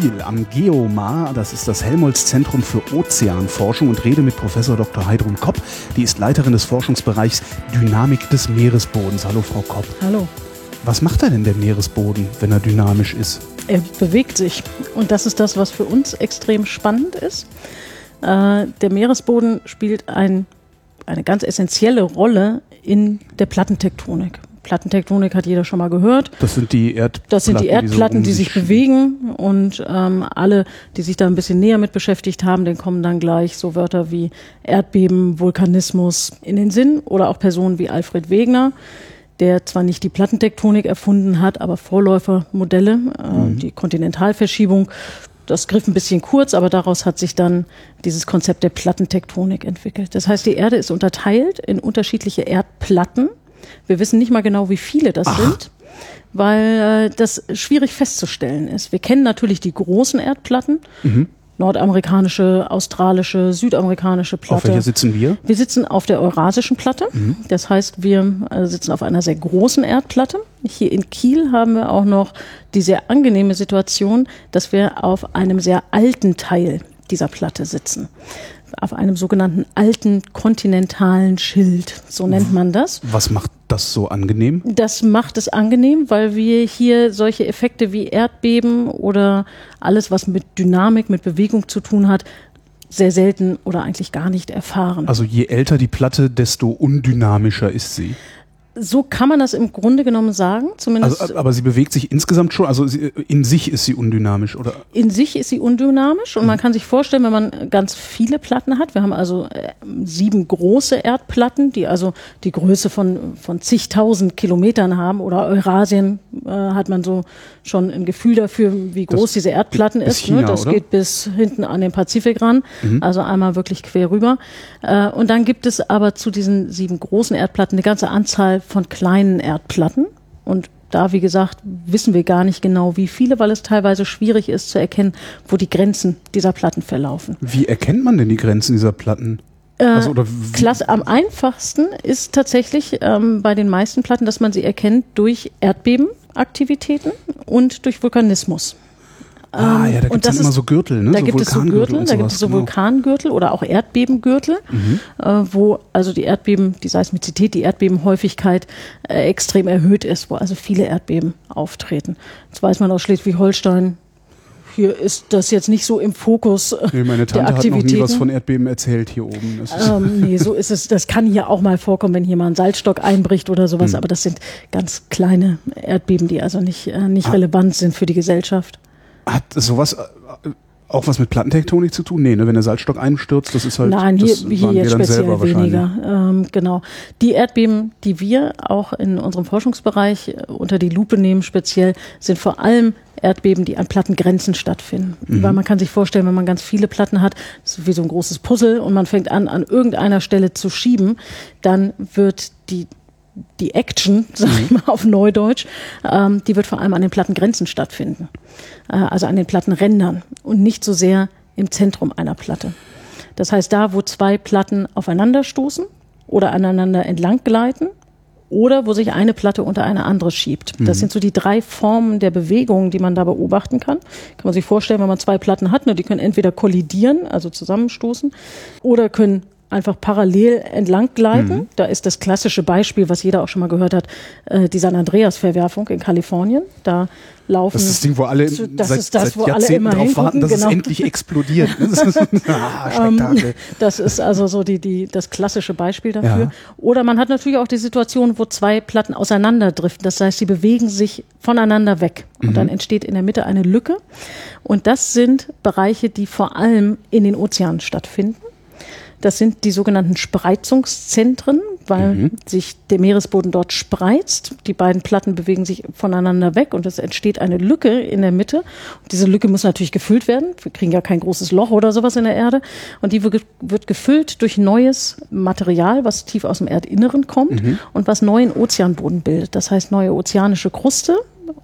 Kiel am Geomar, das ist das Helmholtz-Zentrum für Ozeanforschung und rede mit Professor Dr. Heidrun Kopp. Die ist Leiterin des Forschungsbereichs Dynamik des Meeresbodens. Hallo, Frau Kopp. Hallo. Was macht da denn der Meeresboden, wenn er dynamisch ist? Er bewegt sich. Und das ist das, was für uns extrem spannend ist. Äh, der Meeresboden spielt ein, eine ganz essentielle Rolle in der Plattentektonik. Plattentektonik hat jeder schon mal gehört. Das sind die Erdplatten. Das sind die Erdplatten, die, so die sich bewegen und ähm, alle, die sich da ein bisschen näher mit beschäftigt haben, denen kommen dann gleich so Wörter wie Erdbeben, Vulkanismus in den Sinn oder auch Personen wie Alfred Wegener, der zwar nicht die Plattentektonik erfunden hat, aber Vorläufermodelle, äh, mhm. die Kontinentalverschiebung. Das griff ein bisschen kurz, aber daraus hat sich dann dieses Konzept der Plattentektonik entwickelt. Das heißt, die Erde ist unterteilt in unterschiedliche Erdplatten wir wissen nicht mal genau, wie viele das Ach. sind, weil äh, das schwierig festzustellen ist. Wir kennen natürlich die großen Erdplatten. Mhm. Nordamerikanische, australische, südamerikanische Platte. Auf welcher sitzen wir? Wir sitzen auf der eurasischen Platte. Mhm. Das heißt, wir äh, sitzen auf einer sehr großen Erdplatte. Hier in Kiel haben wir auch noch die sehr angenehme Situation, dass wir auf einem sehr alten Teil dieser Platte sitzen auf einem sogenannten alten kontinentalen Schild, so nennt man das. Was macht das so angenehm? Das macht es angenehm, weil wir hier solche Effekte wie Erdbeben oder alles, was mit Dynamik, mit Bewegung zu tun hat, sehr selten oder eigentlich gar nicht erfahren. Also je älter die Platte, desto undynamischer ist sie. So kann man das im Grunde genommen sagen, zumindest. Also, aber sie bewegt sich insgesamt schon, also sie, in sich ist sie undynamisch, oder? In sich ist sie undynamisch und mhm. man kann sich vorstellen, wenn man ganz viele Platten hat, wir haben also äh, sieben große Erdplatten, die also die Größe von, von zigtausend Kilometern haben oder Eurasien äh, hat man so schon ein Gefühl dafür, wie groß das diese Erdplatten ist. China, ne? Das oder? geht bis hinten an den Pazifik ran, mhm. also einmal wirklich quer rüber. Äh, und dann gibt es aber zu diesen sieben großen Erdplatten eine ganze Anzahl von kleinen Erdplatten. Und da, wie gesagt, wissen wir gar nicht genau, wie viele, weil es teilweise schwierig ist zu erkennen, wo die Grenzen dieser Platten verlaufen. Wie erkennt man denn die Grenzen dieser Platten? Äh, also, klasse, am einfachsten ist tatsächlich ähm, bei den meisten Platten, dass man sie erkennt durch Erdbebenaktivitäten und durch Vulkanismus. Ah, ja, da gibt es immer so Gürtel, ne? Da so gibt es so Gürtel, da gibt es so genau. Vulkangürtel oder auch Erdbebengürtel, mhm. äh, wo also die Erdbeben, die Seismizität, die Erdbebenhäufigkeit äh, extrem erhöht ist, wo also viele Erdbeben auftreten. Das weiß man aus Schleswig-Holstein, hier ist das jetzt nicht so im Fokus äh, nee, meine Tante der hat noch nie was von Erdbeben erzählt hier oben. Ähm, nee, so ist es. Das kann hier auch mal vorkommen, wenn hier mal ein Salzstock einbricht oder sowas. Hm. Aber das sind ganz kleine Erdbeben, die also nicht, äh, nicht ah. relevant sind für die Gesellschaft. Hat sowas äh, auch was mit Plattentektonik zu tun? Nee, ne? wenn der Salzstock einstürzt, das ist halt. Nein, hier, hier jetzt speziell weniger. Ähm, genau. Die Erdbeben, die wir auch in unserem Forschungsbereich äh, unter die Lupe nehmen, speziell, sind vor allem Erdbeben, die an Plattengrenzen stattfinden. Mhm. Weil man kann sich vorstellen, wenn man ganz viele Platten hat, das ist wie so ein großes Puzzle und man fängt an, an irgendeiner Stelle zu schieben, dann wird die die Action, sag ich mhm. mal auf Neudeutsch, ähm, die wird vor allem an den Plattengrenzen stattfinden. Äh, also an den Plattenrändern und nicht so sehr im Zentrum einer Platte. Das heißt, da, wo zwei Platten aufeinanderstoßen oder aneinander entlang gleiten oder wo sich eine Platte unter eine andere schiebt. Das mhm. sind so die drei Formen der Bewegung, die man da beobachten kann. Kann man sich vorstellen, wenn man zwei Platten hat, ne, die können entweder kollidieren, also zusammenstoßen, oder können einfach parallel entlang gleiten. Mhm. Da ist das klassische Beispiel, was jeder auch schon mal gehört hat, äh, die San Andreas-Verwerfung in Kalifornien. Da laufen. Das ist das Ding, wo alle zu, das seit, ist das, seit wo Jahrzehnten alle immer drauf warten, dass genau. es endlich explodiert. Das ist, ah, Spektakel. das ist also so die, die, das klassische Beispiel dafür. Ja. Oder man hat natürlich auch die Situation, wo zwei Platten auseinanderdriften. Das heißt, sie bewegen sich voneinander weg. Und mhm. dann entsteht in der Mitte eine Lücke. Und das sind Bereiche, die vor allem in den Ozeanen stattfinden. Das sind die sogenannten Spreizungszentren, weil mhm. sich der Meeresboden dort spreizt. Die beiden Platten bewegen sich voneinander weg und es entsteht eine Lücke in der Mitte. Und diese Lücke muss natürlich gefüllt werden. Wir kriegen ja kein großes Loch oder sowas in der Erde. Und die wird gefüllt durch neues Material, was tief aus dem Erdinneren kommt mhm. und was neuen Ozeanboden bildet. Das heißt neue ozeanische Kruste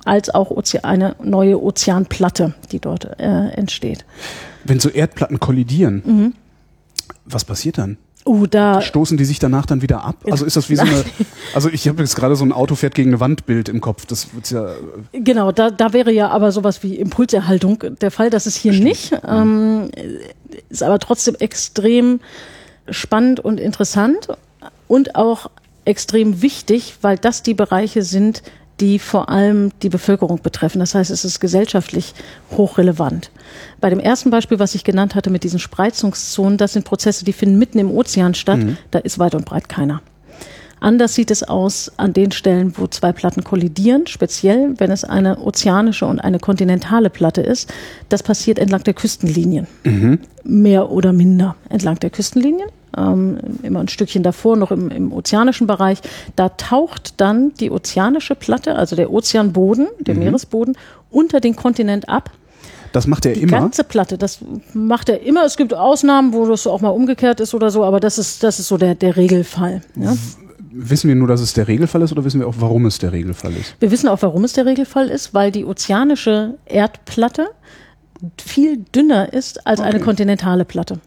als auch eine neue Ozeanplatte, die dort äh, entsteht. Wenn so Erdplatten kollidieren, mhm. Was passiert dann? Uh, da Stoßen die sich danach dann wieder ab? Also ist das wie so eine, also ich habe jetzt gerade so ein Auto fährt gegen eine Wandbild im Kopf. Das wird's ja. Genau, da, da wäre ja aber sowas wie Impulserhaltung der Fall. Das ist hier Stimmt. nicht. Ähm, ist aber trotzdem extrem spannend und interessant und auch extrem wichtig, weil das die Bereiche sind, die vor allem die Bevölkerung betreffen. Das heißt, es ist gesellschaftlich hochrelevant. Bei dem ersten Beispiel, was ich genannt hatte mit diesen Spreizungszonen, das sind Prozesse, die finden mitten im Ozean statt. Mhm. Da ist weit und breit keiner. Anders sieht es aus an den Stellen, wo zwei Platten kollidieren, speziell wenn es eine ozeanische und eine kontinentale Platte ist. Das passiert entlang der Küstenlinien. Mhm. Mehr oder minder entlang der Küstenlinien ähm, immer ein Stückchen davor, noch im, im ozeanischen Bereich. Da taucht dann die ozeanische Platte, also der Ozeanboden, der mhm. Meeresboden, unter den Kontinent ab. Das macht er die immer. Die ganze Platte, das macht er immer. Es gibt Ausnahmen, wo das auch mal umgekehrt ist oder so, aber das ist, das ist so der, der Regelfall. Ja? Wissen wir nur, dass es der Regelfall ist oder wissen wir auch, warum es der Regelfall ist? Wir wissen auch, warum es der Regelfall ist, weil die ozeanische Erdplatte viel dünner ist als okay. eine kontinentale Platte.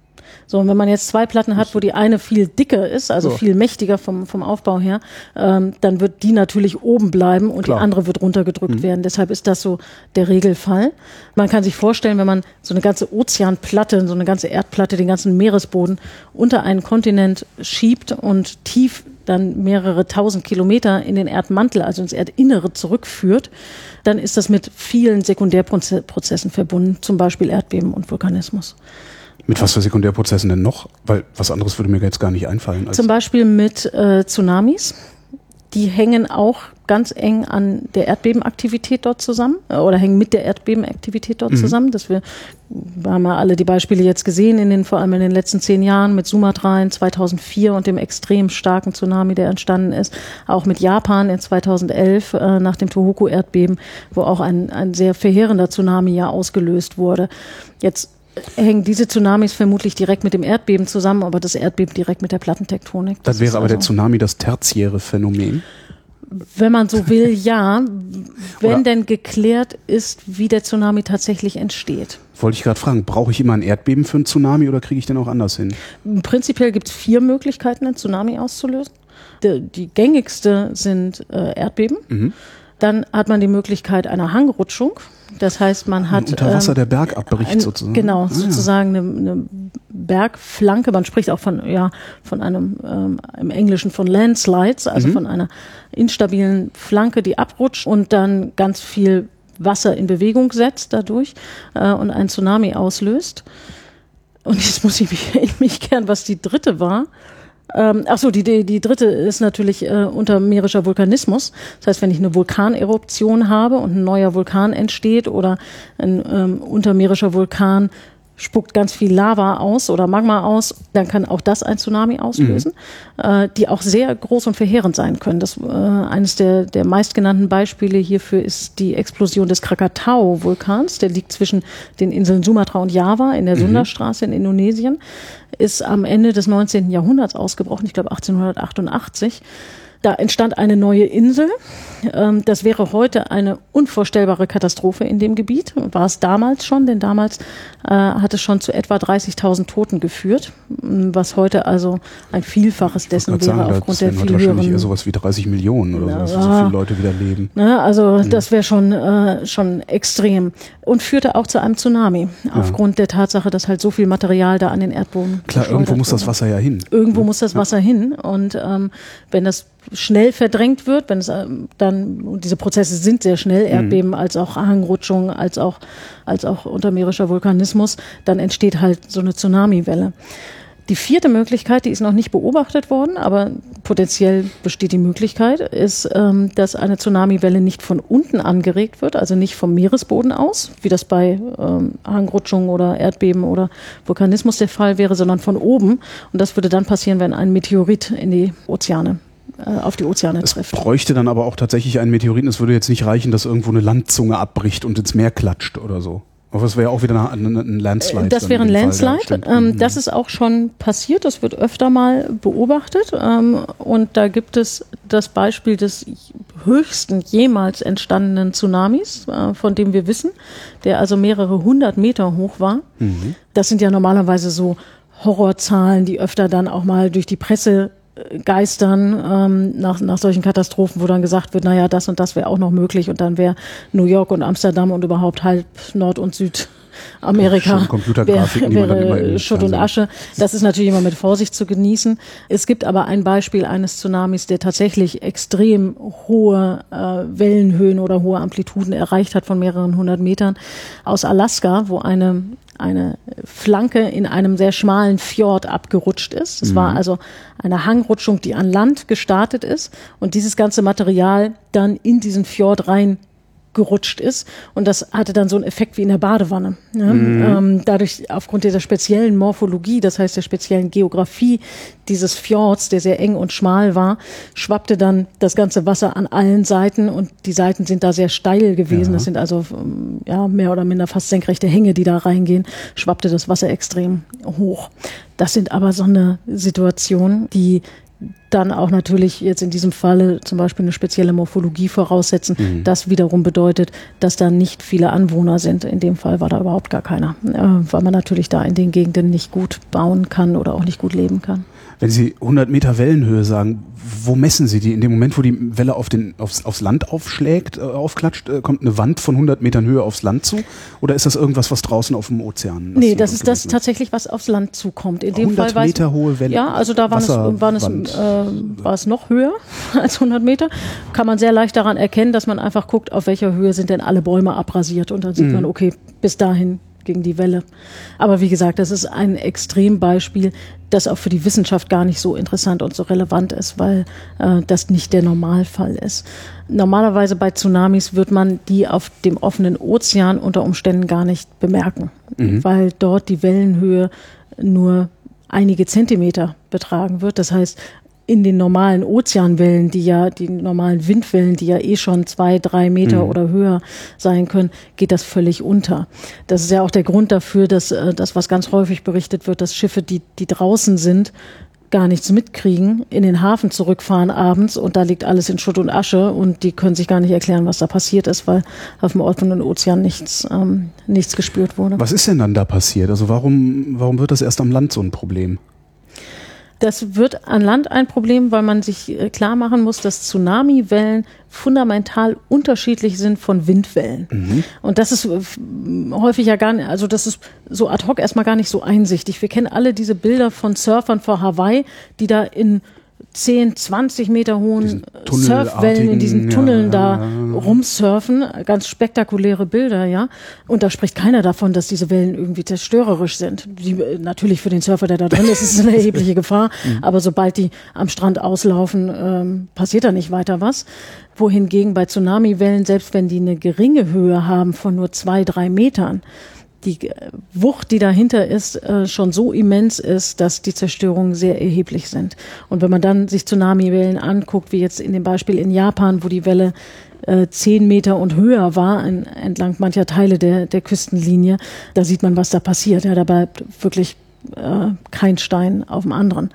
So, und wenn man jetzt zwei Platten hat, wo die eine viel dicker ist, also so. viel mächtiger vom, vom Aufbau her, ähm, dann wird die natürlich oben bleiben und Klar. die andere wird runtergedrückt mhm. werden. Deshalb ist das so der Regelfall. Man kann sich vorstellen, wenn man so eine ganze Ozeanplatte, so eine ganze Erdplatte, den ganzen Meeresboden unter einen Kontinent schiebt und tief dann mehrere tausend Kilometer in den Erdmantel, also ins Erdinnere zurückführt, dann ist das mit vielen Sekundärprozessen verbunden, zum Beispiel Erdbeben und Vulkanismus. Mit was für Sekundärprozessen denn noch? Weil was anderes würde mir jetzt gar nicht einfallen. Zum Beispiel mit äh, Tsunamis. Die hängen auch ganz eng an der Erdbebenaktivität dort zusammen äh, oder hängen mit der Erdbebenaktivität dort mhm. zusammen. Dass wir, wir haben ja alle die Beispiele jetzt gesehen, in den, vor allem in den letzten zehn Jahren mit Sumatra in 2004 und dem extrem starken Tsunami, der entstanden ist. Auch mit Japan in 2011 äh, nach dem Tohoku-Erdbeben, wo auch ein, ein sehr verheerender Tsunami ja ausgelöst wurde. Jetzt hängen diese Tsunamis vermutlich direkt mit dem Erdbeben zusammen, aber das Erdbeben direkt mit der Plattentektonik. Das, das wäre aber also der Tsunami das tertiäre Phänomen. Wenn man so will, ja. Wenn Oder denn geklärt ist, wie der Tsunami tatsächlich entsteht. Wollte ich gerade fragen, brauche ich immer ein Erdbeben für einen Tsunami oder kriege ich den auch anders hin? Prinzipiell gibt es vier Möglichkeiten, einen Tsunami auszulösen. Die, die gängigste sind äh, Erdbeben. Mhm. Dann hat man die Möglichkeit einer Hangrutschung. Das heißt, man hat. Unter Wasser ähm, der Bergabbricht ein, sozusagen. Genau, ah, sozusagen ja. eine, eine, Bergflanke. Man spricht auch von, ja, von einem, ähm, im Englischen von Landslides, also mhm. von einer instabilen Flanke, die abrutscht und dann ganz viel Wasser in Bewegung setzt dadurch äh, und einen Tsunami auslöst. Und jetzt muss ich mich in mich kehren, was die dritte war. Ähm, ach so, die, die, die dritte ist natürlich äh, untermeerischer Vulkanismus. Das heißt, wenn ich eine Vulkaneruption habe und ein neuer Vulkan entsteht oder ein ähm, untermeerischer Vulkan spuckt ganz viel Lava aus oder Magma aus, dann kann auch das ein Tsunami auslösen, mhm. äh, die auch sehr groß und verheerend sein können. Das, äh, eines der, der meistgenannten Beispiele hierfür ist die Explosion des Krakatau-Vulkans. Der liegt zwischen den Inseln Sumatra und Java in der mhm. Sundastraße in Indonesien, ist am Ende des 19. Jahrhunderts ausgebrochen, ich glaube 1888. Da entstand eine neue Insel. Ähm, das wäre heute eine unvorstellbare Katastrophe in dem Gebiet. War es damals schon, denn damals äh, hat es schon zu etwa 30.000 Toten geführt, was heute also ein Vielfaches dessen wäre sagen, aufgrund der viel höheren. eher sowas wie 30 Millionen oder ja, so, so viele Leute wieder leben. Ne, also mhm. das wäre schon äh, schon extrem und führte auch zu einem Tsunami ja. aufgrund der Tatsache, dass halt so viel Material da an den Erdboden. Klar, irgendwo muss das Wasser ja hin. Irgendwo muss das Wasser hin und ähm, wenn das schnell verdrängt wird, wenn es ähm, dann, diese Prozesse sind sehr schnell, mhm. Erdbeben als auch Hangrutschung, als auch, als auch untermeerischer Vulkanismus, dann entsteht halt so eine Tsunamiwelle. Die vierte Möglichkeit, die ist noch nicht beobachtet worden, aber potenziell besteht die Möglichkeit, ist, ähm, dass eine Tsunamiwelle nicht von unten angeregt wird, also nicht vom Meeresboden aus, wie das bei ähm, Hangrutschungen oder Erdbeben oder Vulkanismus der Fall wäre, sondern von oben. Und das würde dann passieren, wenn ein Meteorit in die Ozeane äh, auf die Ozeane es trifft. Es bräuchte dann aber auch tatsächlich einen Meteoriten. Es würde jetzt nicht reichen, dass irgendwo eine Landzunge abbricht und ins Meer klatscht oder so. Aber das wäre auch wieder ein Landslide. Das wäre ein Landslide. Ähm, mhm. das ist auch schon passiert. Das wird öfter mal beobachtet. Ähm, und da gibt es das Beispiel des höchsten jemals entstandenen Tsunamis, äh, von dem wir wissen, der also mehrere hundert Meter hoch war. Mhm. Das sind ja normalerweise so Horrorzahlen, die öfter dann auch mal durch die Presse geistern ähm, nach, nach solchen Katastrophen, wo dann gesagt wird, naja, das und das wäre auch noch möglich und dann wäre New York und Amsterdam und überhaupt halb Nord- und Südamerika wäre, wäre Schutt und Asche. Das ist natürlich immer mit Vorsicht zu genießen. Es gibt aber ein Beispiel eines Tsunamis, der tatsächlich extrem hohe äh, Wellenhöhen oder hohe Amplituden erreicht hat von mehreren hundert Metern aus Alaska, wo eine eine Flanke in einem sehr schmalen Fjord abgerutscht ist. Es mhm. war also eine Hangrutschung, die an Land gestartet ist und dieses ganze Material dann in diesen Fjord rein gerutscht ist. Und das hatte dann so einen Effekt wie in der Badewanne. Ja? Mhm. Ähm, dadurch, aufgrund dieser speziellen Morphologie, das heißt der speziellen Geografie dieses Fjords, der sehr eng und schmal war, schwappte dann das ganze Wasser an allen Seiten und die Seiten sind da sehr steil gewesen. Ja. Das sind also ähm, ja, mehr oder minder fast senkrechte Hänge, die da reingehen, schwappte das Wasser extrem hoch. Das sind aber so eine Situation, die dann auch natürlich jetzt in diesem Falle zum Beispiel eine spezielle Morphologie voraussetzen. Mhm. Das wiederum bedeutet, dass da nicht viele Anwohner sind. In dem Fall war da überhaupt gar keiner, äh, weil man natürlich da in den Gegenden nicht gut bauen kann oder auch nicht gut leben kann. Wenn Sie 100 Meter Wellenhöhe sagen, wo messen Sie die? In dem Moment, wo die Welle auf den, aufs, aufs Land aufschlägt, äh, aufklatscht, äh, kommt eine Wand von 100 Metern Höhe aufs Land zu? Oder ist das irgendwas, was draußen auf dem Ozean? Nee, das ist das tatsächlich, was aufs Land zukommt. In dem 100 Fall Meter hohe Welle. Ja, also da waren es, waren es, äh, war es noch höher als 100 Meter. Kann man sehr leicht daran erkennen, dass man einfach guckt, auf welcher Höhe sind denn alle Bäume abrasiert. Und dann sieht mhm. man, okay, bis dahin gegen die Welle. Aber wie gesagt, das ist ein Extrembeispiel, das auch für die Wissenschaft gar nicht so interessant und so relevant ist, weil äh, das nicht der Normalfall ist. Normalerweise bei Tsunamis wird man die auf dem offenen Ozean unter Umständen gar nicht bemerken, mhm. weil dort die Wellenhöhe nur einige Zentimeter betragen wird. Das heißt, in den normalen Ozeanwellen, die ja, die normalen Windwellen, die ja eh schon zwei, drei Meter mhm. oder höher sein können, geht das völlig unter. Das ist ja auch der Grund dafür, dass äh, das, was ganz häufig berichtet wird, dass Schiffe, die, die draußen sind, gar nichts mitkriegen, in den Hafen zurückfahren abends und da liegt alles in Schutt und Asche und die können sich gar nicht erklären, was da passiert ist, weil auf dem offenen Ozean nichts, ähm, nichts gespürt wurde. Was ist denn dann da passiert? Also warum, warum wird das erst am Land so ein Problem? Das wird an Land ein Problem, weil man sich äh, klar machen muss, dass Tsunamiwellen fundamental unterschiedlich sind von Windwellen. Mhm. Und das ist äh, häufig ja gar nicht, also das ist so ad hoc erstmal gar nicht so einsichtig. Wir kennen alle diese Bilder von Surfern vor Hawaii, die da in 10, 20 Meter hohen Surfwellen in diesen Tunneln ja, da ja. rumsurfen. Ganz spektakuläre Bilder, ja. Und da spricht keiner davon, dass diese Wellen irgendwie zerstörerisch sind. Die, natürlich für den Surfer, der da drin ist, ist es eine erhebliche Gefahr. Mhm. Aber sobald die am Strand auslaufen, ähm, passiert da nicht weiter was. Wohingegen bei Tsunamiwellen, selbst wenn die eine geringe Höhe haben von nur zwei, drei Metern, die Wucht, die dahinter ist, äh, schon so immens ist, dass die Zerstörungen sehr erheblich sind. Und wenn man dann sich Tsunamiwellen anguckt, wie jetzt in dem Beispiel in Japan, wo die Welle äh, zehn Meter und höher war, entlang mancher Teile der, der Küstenlinie, da sieht man, was da passiert. Ja, da bleibt wirklich äh, kein Stein auf dem anderen.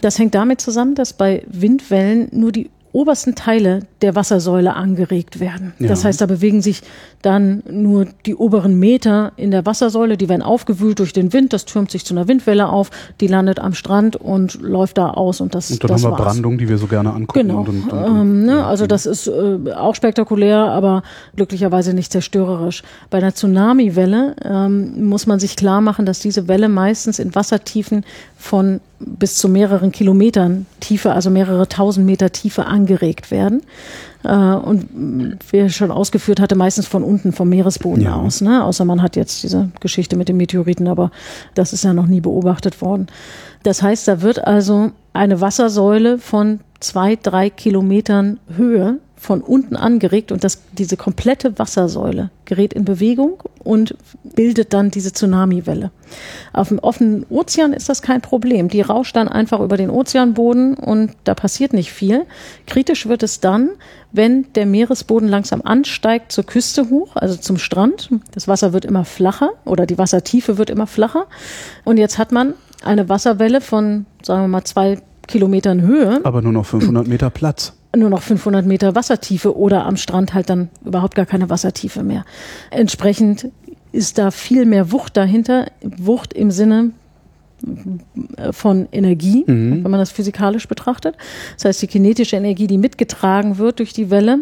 Das hängt damit zusammen, dass bei Windwellen nur die obersten Teile der Wassersäule angeregt werden. Ja. Das heißt, da bewegen sich dann nur die oberen Meter in der Wassersäule, die werden aufgewühlt durch den Wind, das türmt sich zu einer Windwelle auf, die landet am Strand und läuft da aus und das Und dann das haben wir war's. Brandung, die wir so gerne angucken. Genau. Und, und, und, ähm, ne? Also das ist äh, auch spektakulär, aber glücklicherweise nicht zerstörerisch. Bei einer Tsunamiwelle ähm, muss man sich klar machen, dass diese Welle meistens in Wassertiefen von bis zu mehreren Kilometern Tiefe, also mehrere tausend Meter Tiefe angeht angeregt werden. Äh, und wie ich schon ausgeführt hatte, meistens von unten vom Meeresboden ja. aus. Ne? Außer man hat jetzt diese Geschichte mit den Meteoriten, aber das ist ja noch nie beobachtet worden. Das heißt, da wird also eine Wassersäule von zwei, drei Kilometern Höhe von unten angeregt und das, diese komplette Wassersäule gerät in Bewegung und bildet dann diese Tsunamiwelle. Auf dem offenen Ozean ist das kein Problem. Die rauscht dann einfach über den Ozeanboden und da passiert nicht viel. Kritisch wird es dann, wenn der Meeresboden langsam ansteigt zur Küste hoch, also zum Strand. Das Wasser wird immer flacher oder die Wassertiefe wird immer flacher. Und jetzt hat man eine Wasserwelle von, sagen wir mal, zwei Kilometern Höhe. Aber nur noch 500 Meter Platz. Nur noch 500 Meter Wassertiefe oder am Strand halt dann überhaupt gar keine Wassertiefe mehr. Entsprechend ist da viel mehr Wucht dahinter. Wucht im Sinne von Energie, mhm. wenn man das physikalisch betrachtet. Das heißt, die kinetische Energie, die mitgetragen wird durch die Welle,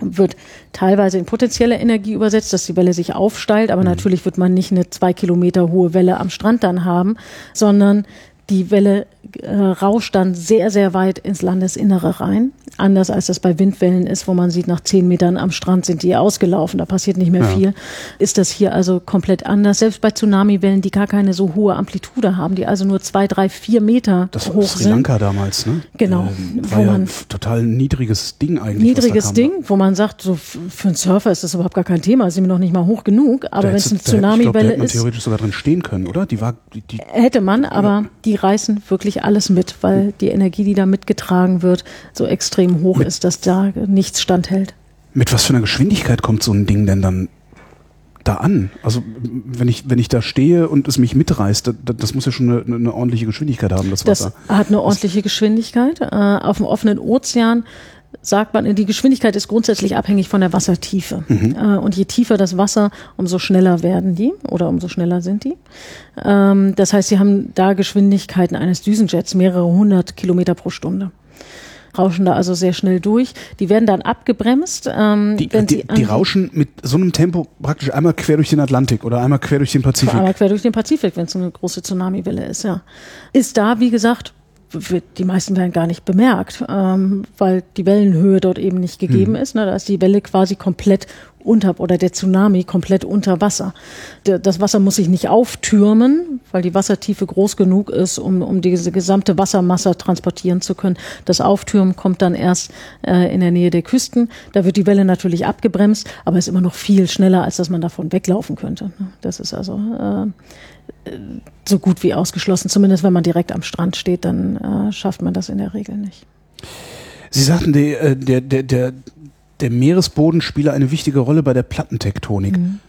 wird teilweise in potenzielle Energie übersetzt, dass die Welle sich aufsteilt, aber mhm. natürlich wird man nicht eine zwei Kilometer hohe Welle am Strand dann haben, sondern die Welle äh, rauscht dann sehr, sehr weit ins Landesinnere rein. Anders als das bei Windwellen ist, wo man sieht, nach zehn Metern am Strand sind die ausgelaufen, da passiert nicht mehr ja. viel. Ist das hier also komplett anders. Selbst bei Tsunamiwellen, die gar keine so hohe Amplitude haben, die also nur zwei, drei, vier Meter das hoch Sri Lanka sind. damals, ne? Genau. Äh, war wo ja man total niedriges Ding eigentlich. Niedriges Ding, wo man sagt, so für einen Surfer ist das überhaupt gar kein Thema, ist mir noch nicht mal hoch genug. Aber wenn es eine Tsunamiwelle ist. Da hätte man theoretisch sogar drin stehen können, oder? Die war, die, die hätte man, aber ja. Die reißen wirklich alles mit, weil die Energie, die da mitgetragen wird, so extrem hoch mit, ist, dass da nichts standhält. Mit was für einer Geschwindigkeit kommt so ein Ding denn dann da an? Also wenn ich, wenn ich da stehe und es mich mitreißt, das, das muss ja schon eine, eine, ordentliche Geschwindigkeit haben, das Wasser. Das hat eine ordentliche Geschwindigkeit. Äh, auf dem offenen Ozean sagt man, die Geschwindigkeit ist grundsätzlich abhängig von der Wassertiefe. Mhm. Äh, und je tiefer das Wasser, umso schneller werden die oder umso schneller sind die. Ähm, das heißt, sie haben da Geschwindigkeiten eines Düsenjets, mehrere hundert Kilometer pro Stunde rauschen da also sehr schnell durch. Die werden dann abgebremst. Ähm, die, die, die rauschen mit so einem Tempo praktisch einmal quer durch den Atlantik oder einmal quer durch den Pazifik. Einmal quer durch den Pazifik, wenn es so eine große Tsunamiwelle ist, ja. Ist da, wie gesagt, wird die meisten werden gar nicht bemerkt, ähm, weil die Wellenhöhe dort eben nicht gegeben mhm. ist. Ne? Da ist die Welle quasi komplett unter oder der Tsunami komplett unter Wasser. Das Wasser muss sich nicht auftürmen, weil die Wassertiefe groß genug ist, um, um diese gesamte Wassermasse transportieren zu können. Das Auftürmen kommt dann erst äh, in der Nähe der Küsten. Da wird die Welle natürlich abgebremst, aber ist immer noch viel schneller, als dass man davon weglaufen könnte. Ne? Das ist also äh, so gut wie ausgeschlossen. Zumindest wenn man direkt am Strand steht, dann äh, schafft man das in der Regel nicht. Sie sagten, der, äh, der, der, der, der Meeresboden spiele eine wichtige Rolle bei der Plattentektonik. Mhm.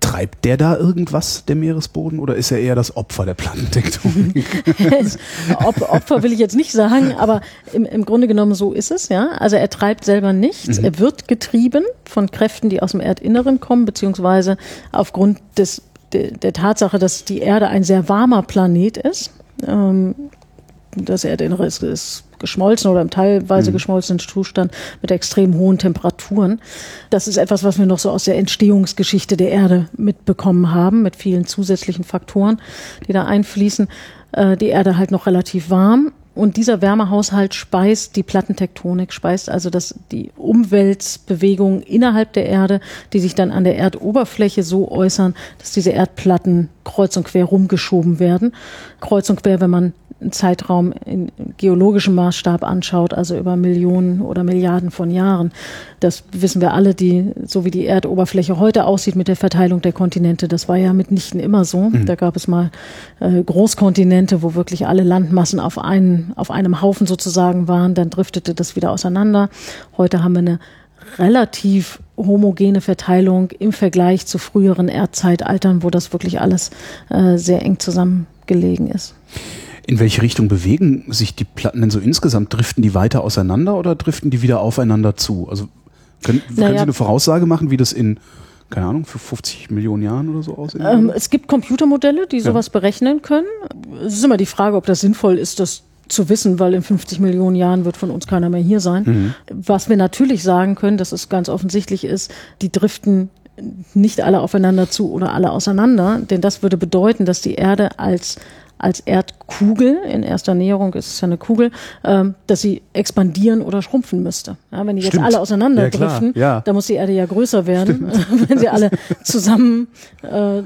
Treibt der da irgendwas, der Meeresboden, oder ist er eher das Opfer der Plattentektonik? Opfer will ich jetzt nicht sagen, aber im, im Grunde genommen so ist es, ja. Also er treibt selber nichts. Mhm. Er wird getrieben von Kräften, die aus dem Erdinneren kommen, beziehungsweise aufgrund des der, der Tatsache, dass die Erde ein sehr warmer Planet ist. Ähm, das Erdinnere ist, ist geschmolzen oder im teilweise mhm. geschmolzenen Zustand mit extrem hohen Temperaturen. Das ist etwas, was wir noch so aus der Entstehungsgeschichte der Erde mitbekommen haben, mit vielen zusätzlichen Faktoren, die da einfließen. Äh, die Erde halt noch relativ warm und dieser Wärmehaushalt speist die Plattentektonik, speist also das, die Umweltbewegungen innerhalb der Erde, die sich dann an der Erdoberfläche so äußern, dass diese Erdplatten kreuz und quer rumgeschoben werden. Kreuz und quer, wenn man Zeitraum in geologischem Maßstab anschaut, also über Millionen oder Milliarden von Jahren. Das wissen wir alle, die, so wie die Erdoberfläche heute aussieht mit der Verteilung der Kontinente, das war ja mitnichten immer so. Mhm. Da gab es mal äh, Großkontinente, wo wirklich alle Landmassen auf, einen, auf einem Haufen sozusagen waren, dann driftete das wieder auseinander. Heute haben wir eine relativ homogene Verteilung im Vergleich zu früheren Erdzeitaltern, wo das wirklich alles äh, sehr eng zusammengelegen ist. In welche Richtung bewegen sich die Platten denn so insgesamt? Driften die weiter auseinander oder driften die wieder aufeinander zu? Also können, naja. können Sie eine Voraussage machen, wie das in keine Ahnung, für 50 Millionen Jahren oder so aussehen? Ähm, es gibt Computermodelle, die sowas ja. berechnen können. Es ist immer die Frage, ob das sinnvoll ist, das zu wissen, weil in 50 Millionen Jahren wird von uns keiner mehr hier sein. Mhm. Was wir natürlich sagen können, dass es ganz offensichtlich ist, die driften nicht alle aufeinander zu oder alle auseinander, denn das würde bedeuten, dass die Erde als als Erdkugel, in erster Näherung ist es ja eine Kugel, ähm, dass sie expandieren oder schrumpfen müsste. Ja, wenn die jetzt alle auseinanderdriften, ja, ja. dann muss die Erde ja größer werden. wenn sie alle zusammen, äh,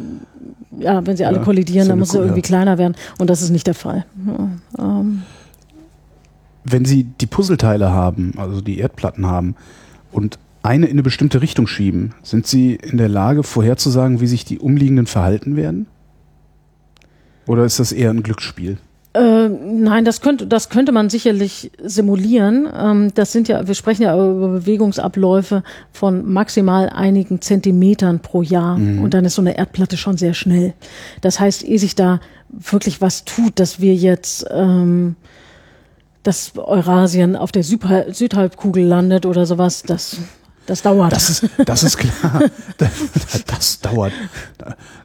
ja, wenn sie alle kollidieren, dann muss sie irgendwie kleiner werden. Und das ist nicht der Fall. Ähm. Wenn Sie die Puzzleteile haben, also die Erdplatten haben, und eine in eine bestimmte Richtung schieben, sind Sie in der Lage vorherzusagen, wie sich die umliegenden verhalten werden? Oder ist das eher ein Glücksspiel? Äh, nein, das könnte, das könnte man sicherlich simulieren. Ähm, das sind ja, wir sprechen ja über Bewegungsabläufe von maximal einigen Zentimetern pro Jahr. Mhm. Und dann ist so eine Erdplatte schon sehr schnell. Das heißt, ehe sich da wirklich was tut, dass wir jetzt, ähm, dass Eurasien auf der Südhalbkugel landet oder sowas, das das dauert. Das ist, das ist klar. das, das dauert.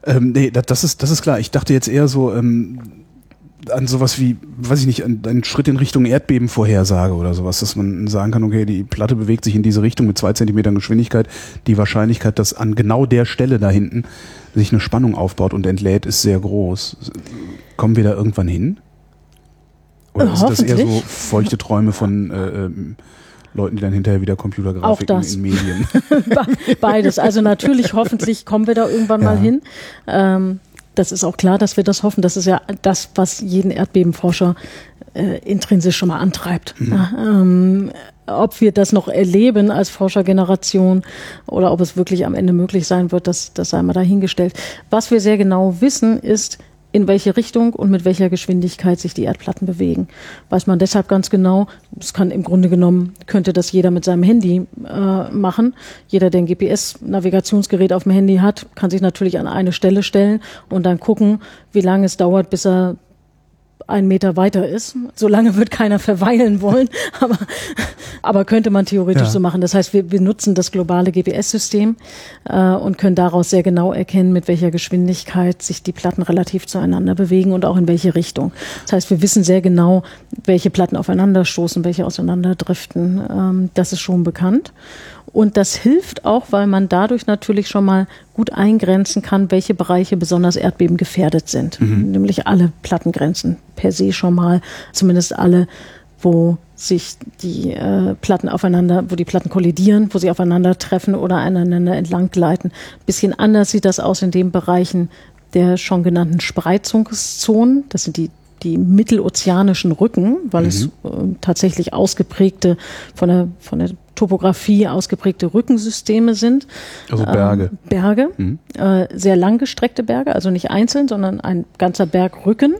Ähm, nee, das ist, das ist klar. Ich dachte jetzt eher so ähm, an sowas wie, weiß ich nicht, an einen Schritt in Richtung Erdbebenvorhersage oder sowas, dass man sagen kann, okay, die Platte bewegt sich in diese Richtung mit zwei Zentimetern Geschwindigkeit. Die Wahrscheinlichkeit, dass an genau der Stelle da hinten sich eine Spannung aufbaut und entlädt, ist sehr groß. Kommen wir da irgendwann hin? Oder ist das eher so feuchte Träume von äh, ähm, Leuten, die dann hinterher wieder Computergrafiken in Medien. Beides. Also natürlich, hoffentlich kommen wir da irgendwann ja. mal hin. Ähm, das ist auch klar, dass wir das hoffen. Das ist ja das, was jeden Erdbebenforscher äh, intrinsisch schon mal antreibt. Mhm. Ähm, ob wir das noch erleben als Forschergeneration oder ob es wirklich am Ende möglich sein wird, das, das sei mal dahingestellt. Was wir sehr genau wissen, ist, in welche Richtung und mit welcher Geschwindigkeit sich die Erdplatten bewegen. Weiß man deshalb ganz genau, das kann im Grunde genommen, könnte das jeder mit seinem Handy äh, machen. Jeder, der ein GPS-Navigationsgerät auf dem Handy hat, kann sich natürlich an eine Stelle stellen und dann gucken, wie lange es dauert, bis er einen Meter weiter ist. Solange wird keiner verweilen wollen, aber, aber könnte man theoretisch ja. so machen. Das heißt, wir, wir nutzen das globale GPS-System äh, und können daraus sehr genau erkennen, mit welcher Geschwindigkeit sich die Platten relativ zueinander bewegen und auch in welche Richtung. Das heißt, wir wissen sehr genau, welche Platten aufeinanderstoßen, welche auseinanderdriften. Ähm, das ist schon bekannt. Und das hilft auch, weil man dadurch natürlich schon mal gut eingrenzen kann, welche Bereiche besonders erdbebengefährdet sind. Mhm. Nämlich alle Plattengrenzen per se schon mal, zumindest alle, wo sich die äh, Platten aufeinander, wo die Platten kollidieren, wo sie aufeinandertreffen oder aneinander entlang gleiten. Bisschen anders sieht das aus in den Bereichen der schon genannten Spreizungszonen. Das sind die die mittelozeanischen Rücken, weil mhm. es äh, tatsächlich ausgeprägte von der, von der Topografie ausgeprägte Rückensysteme sind. Also Berge. Ähm, Berge, mhm. äh, sehr langgestreckte Berge, also nicht einzeln, sondern ein ganzer Bergrücken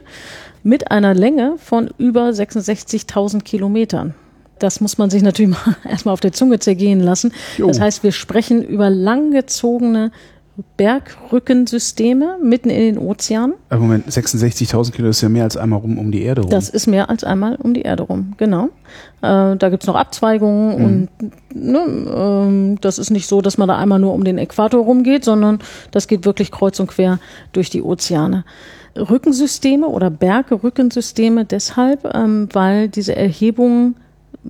mit einer Länge von über 66.000 Kilometern. Das muss man sich natürlich mal erstmal auf der Zunge zergehen lassen. Jo. Das heißt, wir sprechen über langgezogene Bergrückensysteme mitten in den Ozeanen. Aber Moment, 66.000 Kilo ist ja mehr als einmal rum um die Erde rum. Das ist mehr als einmal um die Erde rum, genau. Äh, da gibt's noch Abzweigungen mhm. und ne, äh, das ist nicht so, dass man da einmal nur um den Äquator rumgeht, sondern das geht wirklich kreuz und quer durch die Ozeane. Rückensysteme oder Bergrückensysteme deshalb, ähm, weil diese Erhebungen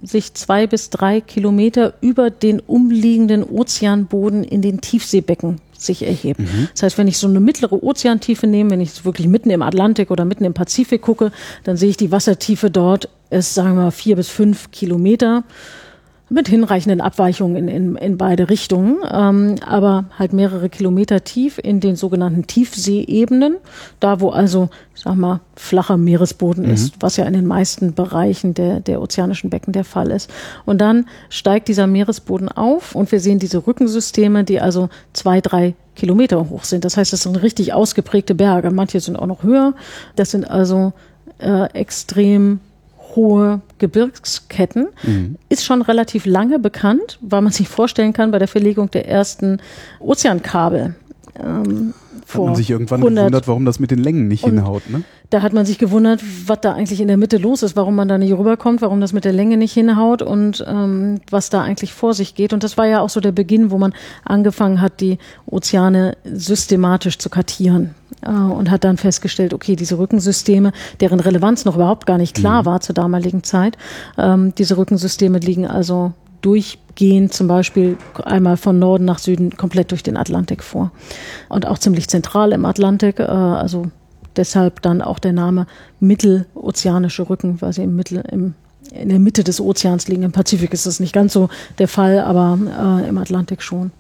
sich zwei bis drei Kilometer über den umliegenden Ozeanboden in den Tiefseebecken sich erheben. Mhm. Das heißt, wenn ich so eine mittlere Ozeantiefe nehme, wenn ich wirklich mitten im Atlantik oder mitten im Pazifik gucke, dann sehe ich die Wassertiefe dort ist, sagen wir mal, vier bis fünf Kilometer mit hinreichenden Abweichungen in, in, in beide Richtungen, ähm, aber halt mehrere Kilometer tief in den sogenannten Tiefseeebenen, da wo also, ich sag mal, flacher Meeresboden mhm. ist, was ja in den meisten Bereichen der, der ozeanischen Becken der Fall ist. Und dann steigt dieser Meeresboden auf und wir sehen diese Rückensysteme, die also zwei, drei Kilometer hoch sind. Das heißt, das sind richtig ausgeprägte Berge. Manche sind auch noch höher. Das sind also äh, extrem hohe Gebirgsketten, mhm. ist schon relativ lange bekannt, weil man sich vorstellen kann, bei der Verlegung der ersten Ozeankabel. Ähm, hat man sich irgendwann 100. gewundert, warum das mit den Längen nicht hinhaut, ne? Da hat man sich gewundert, was da eigentlich in der Mitte los ist, warum man da nicht rüberkommt, warum das mit der Länge nicht hinhaut und ähm, was da eigentlich vor sich geht. Und das war ja auch so der Beginn, wo man angefangen hat, die Ozeane systematisch zu kartieren und hat dann festgestellt, okay, diese Rückensysteme, deren Relevanz noch überhaupt gar nicht klar mhm. war zur damaligen Zeit, ähm, diese Rückensysteme liegen also durchgehend zum Beispiel einmal von Norden nach Süden komplett durch den Atlantik vor. Und auch ziemlich zentral im Atlantik, äh, also deshalb dann auch der Name Mittelozeanische Rücken, weil sie im Mittel, im, in der Mitte des Ozeans liegen. Im Pazifik ist das nicht ganz so der Fall, aber äh, im Atlantik schon.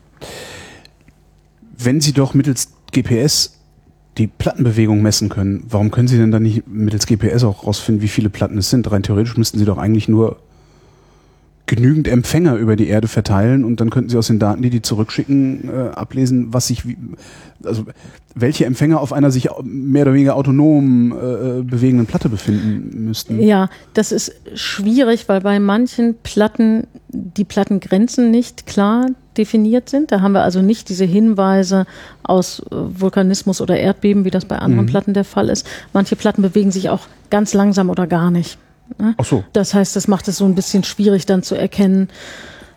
Wenn Sie doch mittels GPS die Plattenbewegung messen können, warum können Sie denn dann nicht mittels GPS auch rausfinden, wie viele Platten es sind? Rein theoretisch müssten Sie doch eigentlich nur genügend Empfänger über die Erde verteilen und dann könnten Sie aus den Daten, die die zurückschicken, äh, ablesen, was sich, wie, also welche Empfänger auf einer sich mehr oder weniger autonom äh, bewegenden Platte befinden müssten. Ja, das ist schwierig, weil bei manchen Platten die Plattengrenzen nicht klar definiert sind. Da haben wir also nicht diese Hinweise aus äh, Vulkanismus oder Erdbeben, wie das bei anderen mhm. Platten der Fall ist. Manche Platten bewegen sich auch ganz langsam oder gar nicht. Ne? Ach so. Das heißt, das macht es so ein bisschen schwierig dann zu erkennen,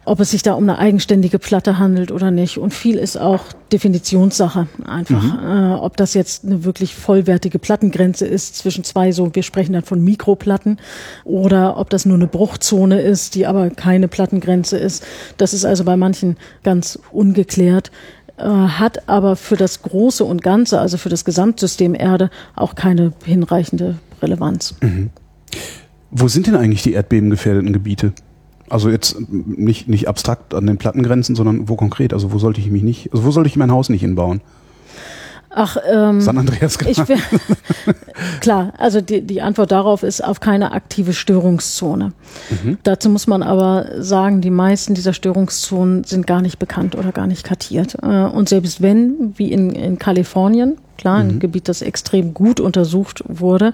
ob es sich da um eine eigenständige Platte handelt oder nicht. Und viel ist auch Definitionssache einfach. Mhm. Äh, ob das jetzt eine wirklich vollwertige Plattengrenze ist zwischen zwei, so wir sprechen dann von Mikroplatten, oder ob das nur eine Bruchzone ist, die aber keine Plattengrenze ist. Das ist also bei manchen ganz ungeklärt äh, hat aber für das Große und Ganze, also für das Gesamtsystem Erde, auch keine hinreichende Relevanz. Mhm. Wo sind denn eigentlich die erdbebengefährdeten Gebiete? Also jetzt nicht, nicht abstrakt an den Plattengrenzen, sondern wo konkret? Also wo sollte ich mich nicht, also wo sollte ich mein Haus nicht hinbauen? Ach, ähm, San Andreas ich klar, also die, die Antwort darauf ist auf keine aktive Störungszone. Mhm. Dazu muss man aber sagen, die meisten dieser Störungszonen sind gar nicht bekannt oder gar nicht kartiert. Äh, und selbst wenn, wie in, in Kalifornien, klar, ein mhm. Gebiet, das extrem gut untersucht wurde,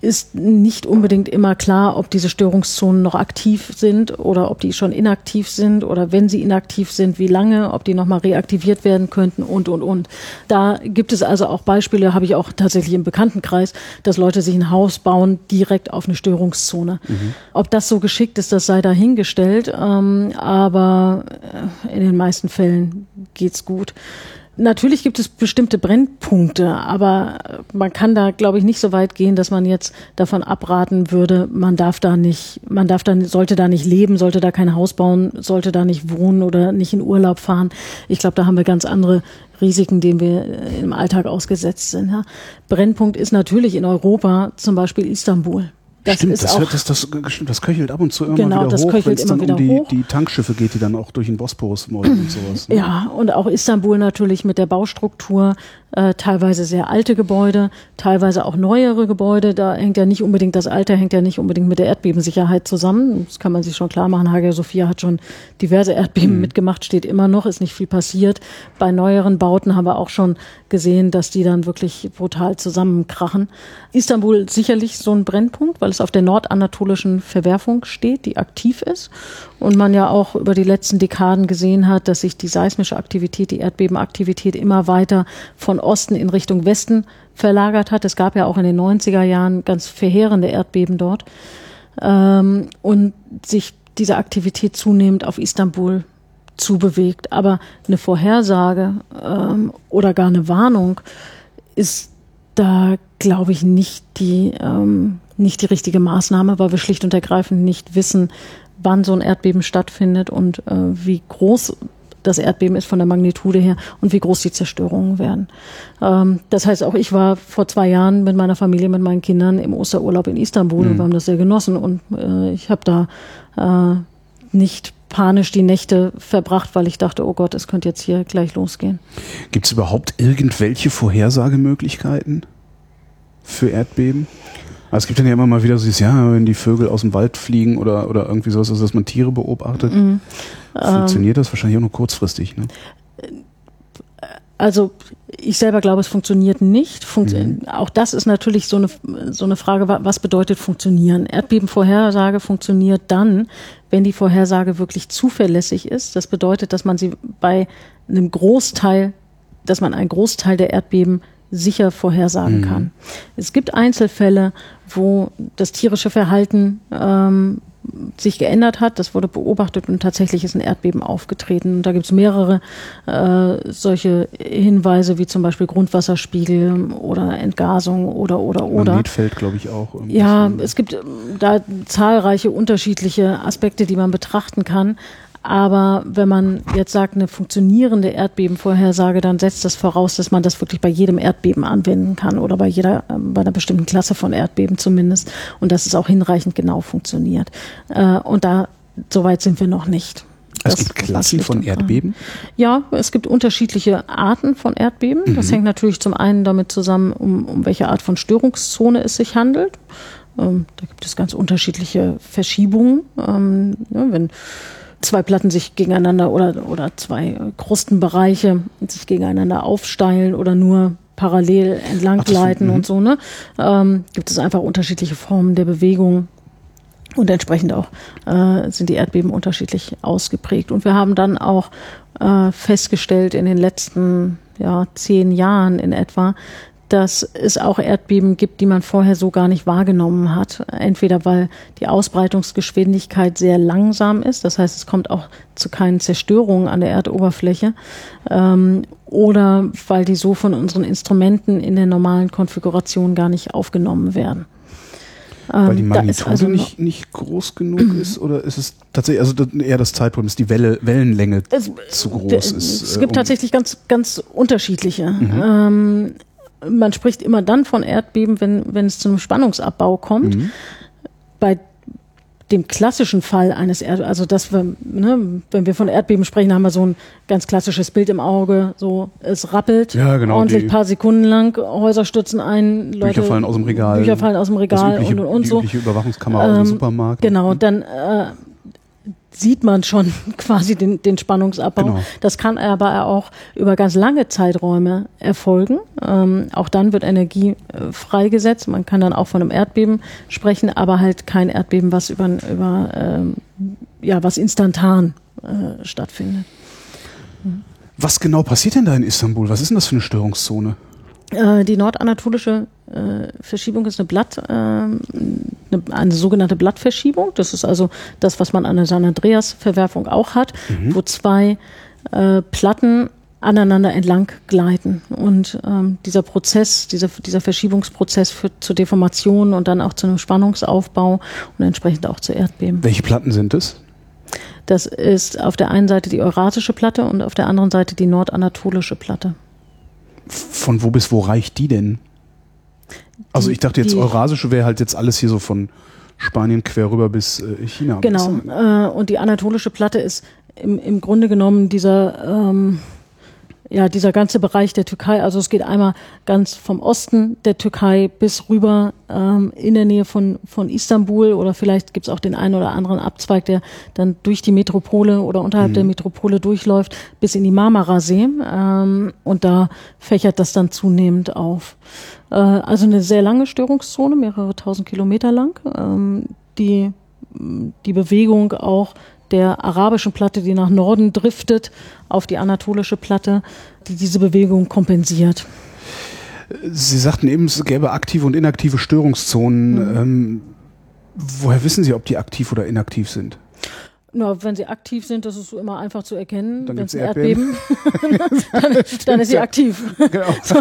ist nicht unbedingt immer klar, ob diese Störungszonen noch aktiv sind oder ob die schon inaktiv sind oder wenn sie inaktiv sind, wie lange, ob die nochmal reaktiviert werden könnten und, und, und. Da gibt es also auch Beispiele, habe ich auch tatsächlich im Bekanntenkreis, dass Leute sich ein Haus bauen direkt auf eine Störungszone. Mhm. Ob das so geschickt ist, das sei dahingestellt, ähm, aber äh, in den meisten Fällen geht's gut. Natürlich gibt es bestimmte Brennpunkte, aber man kann da, glaube ich, nicht so weit gehen, dass man jetzt davon abraten würde, man darf da nicht, man darf da, sollte da nicht leben, sollte da kein Haus bauen, sollte da nicht wohnen oder nicht in Urlaub fahren. Ich glaube, da haben wir ganz andere Risiken, denen wir im Alltag ausgesetzt sind. Ja. Brennpunkt ist natürlich in Europa zum Beispiel Istanbul. Das stimmt, ist das, auch, das, das, das, köchelt ab und zu immer genau, wieder das hoch, wenn es dann um die, die, Tankschiffe geht, die dann auch durch den Bosporus wollen und sowas. Ne? Ja, und auch Istanbul natürlich mit der Baustruktur, äh, teilweise sehr alte Gebäude, teilweise auch neuere Gebäude. Da hängt ja nicht unbedingt das Alter, hängt ja nicht unbedingt mit der Erdbebensicherheit zusammen. Das kann man sich schon klar machen. Hagia Sophia hat schon diverse Erdbeben mhm. mitgemacht, steht immer noch, ist nicht viel passiert. Bei neueren Bauten haben wir auch schon gesehen, dass die dann wirklich brutal zusammenkrachen. Istanbul sicherlich so ein Brennpunkt, weil es auf der nordanatolischen Verwerfung steht, die aktiv ist. Und man ja auch über die letzten Dekaden gesehen hat, dass sich die seismische Aktivität, die Erdbebenaktivität immer weiter von Osten in Richtung Westen verlagert hat. Es gab ja auch in den 90er Jahren ganz verheerende Erdbeben dort. Ähm, und sich diese Aktivität zunehmend auf Istanbul zubewegt. Aber eine Vorhersage ähm, oder gar eine Warnung ist da, glaube ich, nicht die, ähm, nicht die richtige Maßnahme, weil wir schlicht und ergreifend nicht wissen, wann so ein Erdbeben stattfindet und äh, wie groß das Erdbeben ist von der Magnitude her und wie groß die Zerstörungen werden. Ähm, das heißt, auch ich war vor zwei Jahren mit meiner Familie, mit meinen Kindern im Osterurlaub in Istanbul mhm. und wir haben das sehr genossen und äh, ich habe da äh, nicht panisch die Nächte verbracht, weil ich dachte, oh Gott, es könnte jetzt hier gleich losgehen. Gibt es überhaupt irgendwelche Vorhersagemöglichkeiten für Erdbeben? Also es gibt dann ja immer mal wieder so dieses, ja, wenn die Vögel aus dem Wald fliegen oder, oder irgendwie sowas, also dass man Tiere beobachtet. Mhm. Funktioniert ähm, das wahrscheinlich auch nur kurzfristig, ne? Also ich selber glaube, es funktioniert nicht. Funkt mhm. Auch das ist natürlich so eine, so eine Frage, was bedeutet funktionieren? Erdbebenvorhersage funktioniert dann, wenn die Vorhersage wirklich zuverlässig ist. Das bedeutet, dass man sie bei einem Großteil, dass man einen Großteil der Erdbeben sicher vorhersagen mhm. kann. Es gibt Einzelfälle, wo das tierische Verhalten ähm, sich geändert hat. Das wurde beobachtet und tatsächlich ist ein Erdbeben aufgetreten. Und da gibt es mehrere äh, solche Hinweise, wie zum Beispiel Grundwasserspiegel oder Entgasung oder oder oder. Magnetfeld, glaube ich, auch. Ja, es gibt ähm, da zahlreiche unterschiedliche Aspekte, die man betrachten kann. Aber wenn man jetzt sagt, eine funktionierende Erdbebenvorhersage, dann setzt das voraus, dass man das wirklich bei jedem Erdbeben anwenden kann oder bei jeder, ähm, bei einer bestimmten Klasse von Erdbeben zumindest und dass es auch hinreichend genau funktioniert. Äh, und da, soweit sind wir noch nicht. Es gibt Klassen von Erdbeben? Ja, es gibt unterschiedliche Arten von Erdbeben. Mhm. Das hängt natürlich zum einen damit zusammen, um, um welche Art von Störungszone es sich handelt. Ähm, da gibt es ganz unterschiedliche Verschiebungen. Ähm, ja, wenn zwei Platten sich gegeneinander oder, oder zwei Krustenbereiche sich gegeneinander aufsteilen oder nur parallel entlang gleiten und so, ne? Ähm, gibt es einfach unterschiedliche Formen der Bewegung und entsprechend auch äh, sind die Erdbeben unterschiedlich ausgeprägt. Und wir haben dann auch äh, festgestellt in den letzten ja, zehn Jahren in etwa, dass es auch Erdbeben gibt, die man vorher so gar nicht wahrgenommen hat. Entweder weil die Ausbreitungsgeschwindigkeit sehr langsam ist, das heißt es kommt auch zu keinen Zerstörungen an der Erdoberfläche, ähm, oder weil die so von unseren Instrumenten in der normalen Konfiguration gar nicht aufgenommen werden. Weil die ähm, Magnitude also nicht, nicht groß genug ist oder ist es tatsächlich, also eher das Zeitproblem ist, die Welle, Wellenlänge es, zu groß ist? Es gibt äh, um tatsächlich ganz, ganz unterschiedliche. Mhm. Ähm, man spricht immer dann von Erdbeben, wenn, wenn es zu einem Spannungsabbau kommt. Mhm. Bei dem klassischen Fall eines Erd, also wir, ne, wenn wir von Erdbeben sprechen, haben wir so ein ganz klassisches Bild im Auge, so es rappelt, ja, genau, ordentlich paar Sekunden lang, Häuser stürzen ein, Leute, Bücher fallen aus dem Regal, Bücher fallen aus dem Regal übliche, und, und, und so. Die Überwachungskamera ähm, aus dem Supermarkt. Genau, dann äh, sieht man schon quasi den, den Spannungsabbau. Genau. Das kann aber auch über ganz lange Zeiträume erfolgen. Ähm, auch dann wird Energie äh, freigesetzt. Man kann dann auch von einem Erdbeben sprechen, aber halt kein Erdbeben, was über, über ähm, ja, was instantan äh, stattfindet. Was genau passiert denn da in Istanbul? Was ist denn das für eine Störungszone? Äh, die nordanatolische äh, Verschiebung ist eine Blatt, äh, eine, eine, sogenannte Blattverschiebung. Das ist also das, was man an der San Andreas-Verwerfung auch hat, mhm. wo zwei äh, Platten aneinander entlang gleiten. Und ähm, dieser Prozess, dieser, dieser Verschiebungsprozess führt zu Deformationen und dann auch zu einem Spannungsaufbau und entsprechend auch zu Erdbeben. Welche Platten sind es? Das ist auf der einen Seite die euratische Platte und auf der anderen Seite die nordanatolische Platte. Von wo bis wo reicht die denn? Also ich dachte jetzt, Eurasische wäre halt jetzt alles hier so von Spanien quer rüber bis äh, China. Genau. Äh, und die anatolische Platte ist im, im Grunde genommen dieser ähm, ja, dieser ganze Bereich der Türkei, also es geht einmal ganz vom Osten der Türkei bis rüber ähm, in der Nähe von, von Istanbul oder vielleicht gibt's auch den einen oder anderen Abzweig, der dann durch die Metropole oder unterhalb mhm. der Metropole durchläuft bis in die Marmara-See ähm, und da fächert das dann zunehmend auf. Äh, also eine sehr lange Störungszone, mehrere tausend Kilometer lang, ähm, die die Bewegung auch der arabischen Platte, die nach Norden driftet, auf die anatolische Platte, die diese Bewegung kompensiert. Sie sagten eben, es gäbe aktive und inaktive Störungszonen. Mhm. Ähm, woher wissen Sie, ob die aktiv oder inaktiv sind? Na, wenn sie aktiv sind, das ist immer einfach zu erkennen. Dann wenn es Erdbeben, Erdbeben dann, dann, ist sie aktiv. Genau. So,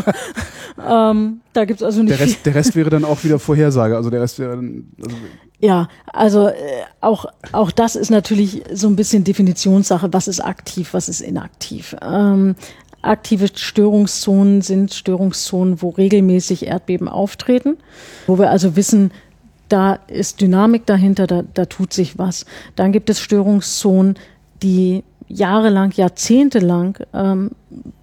ähm, da gibt's also nicht der Rest, der Rest wäre dann auch wieder Vorhersage. Also der Rest wäre dann. Also ja, also äh, auch auch das ist natürlich so ein bisschen Definitionssache. Was ist aktiv, was ist inaktiv? Ähm, aktive Störungszonen sind Störungszonen, wo regelmäßig Erdbeben auftreten, wo wir also wissen, da ist Dynamik dahinter, da, da tut sich was. Dann gibt es Störungszonen, die jahrelang, jahrzehntelang ähm,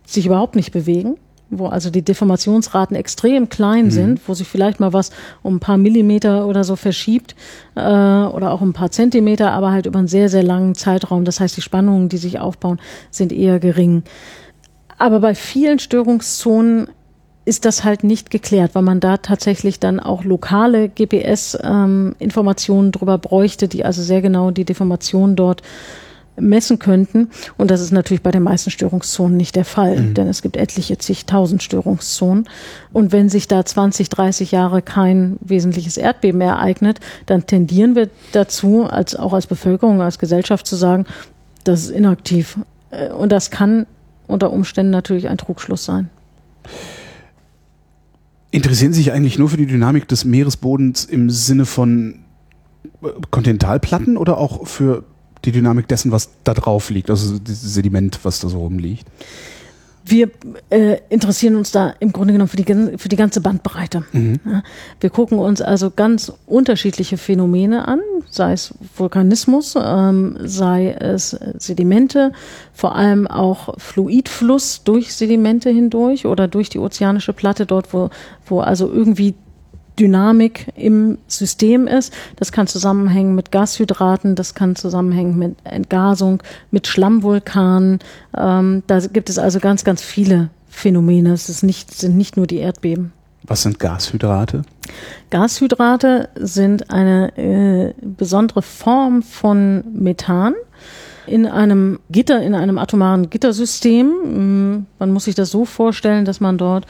sich überhaupt nicht bewegen, wo also die Deformationsraten extrem klein mhm. sind, wo sich vielleicht mal was um ein paar Millimeter oder so verschiebt äh, oder auch ein paar Zentimeter, aber halt über einen sehr, sehr langen Zeitraum. Das heißt, die Spannungen, die sich aufbauen, sind eher gering. Aber bei vielen Störungszonen ist das halt nicht geklärt, weil man da tatsächlich dann auch lokale GPS-Informationen ähm, drüber bräuchte, die also sehr genau die Deformation dort messen könnten. Und das ist natürlich bei den meisten Störungszonen nicht der Fall, mhm. denn es gibt etliche zigtausend Störungszonen. Und wenn sich da 20, 30 Jahre kein wesentliches Erdbeben ereignet, dann tendieren wir dazu, als auch als Bevölkerung, als Gesellschaft zu sagen, das ist inaktiv. Äh, und das kann unter Umständen natürlich ein Trugschluss sein. Interessieren Sie sich eigentlich nur für die Dynamik des Meeresbodens im Sinne von äh, Kontinentalplatten oder auch für die Dynamik dessen, was da drauf liegt, also das Sediment, was da so rumliegt? Wir äh, interessieren uns da im Grunde genommen für die, für die ganze Bandbreite. Mhm. Ja, wir gucken uns also ganz unterschiedliche Phänomene an, sei es Vulkanismus, ähm, sei es Sedimente, vor allem auch Fluidfluss durch Sedimente hindurch oder durch die ozeanische Platte, dort wo, wo also irgendwie Dynamik im System ist. Das kann zusammenhängen mit Gashydraten, das kann zusammenhängen mit Entgasung, mit Schlammvulkanen. Ähm, da gibt es also ganz, ganz viele Phänomene. Es ist nicht, sind nicht nur die Erdbeben. Was sind Gashydrate? Gashydrate sind eine äh, besondere Form von Methan in einem Gitter, in einem atomaren Gittersystem. Mm, man muss sich das so vorstellen, dass man dort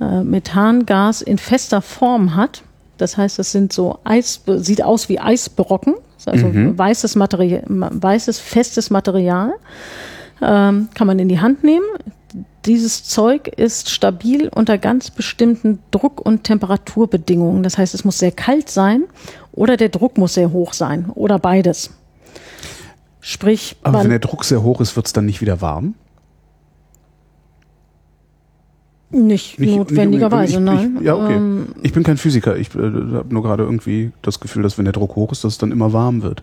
äh, Methangas in fester Form hat. Das heißt, es sind so Eis, sieht aus wie Eisbrocken, also mhm. weißes Material, weißes, festes Material. Ähm, kann man in die Hand nehmen. Dieses Zeug ist stabil unter ganz bestimmten Druck- und Temperaturbedingungen. Das heißt, es muss sehr kalt sein oder der Druck muss sehr hoch sein oder beides. Sprich, aber wenn der Druck sehr hoch ist, wird es dann nicht wieder warm? Nicht, nicht notwendigerweise, nein. Ich, ja, okay. Ähm, ich bin kein Physiker. Ich äh, habe nur gerade irgendwie das Gefühl, dass wenn der Druck hoch ist, dass es dann immer warm wird.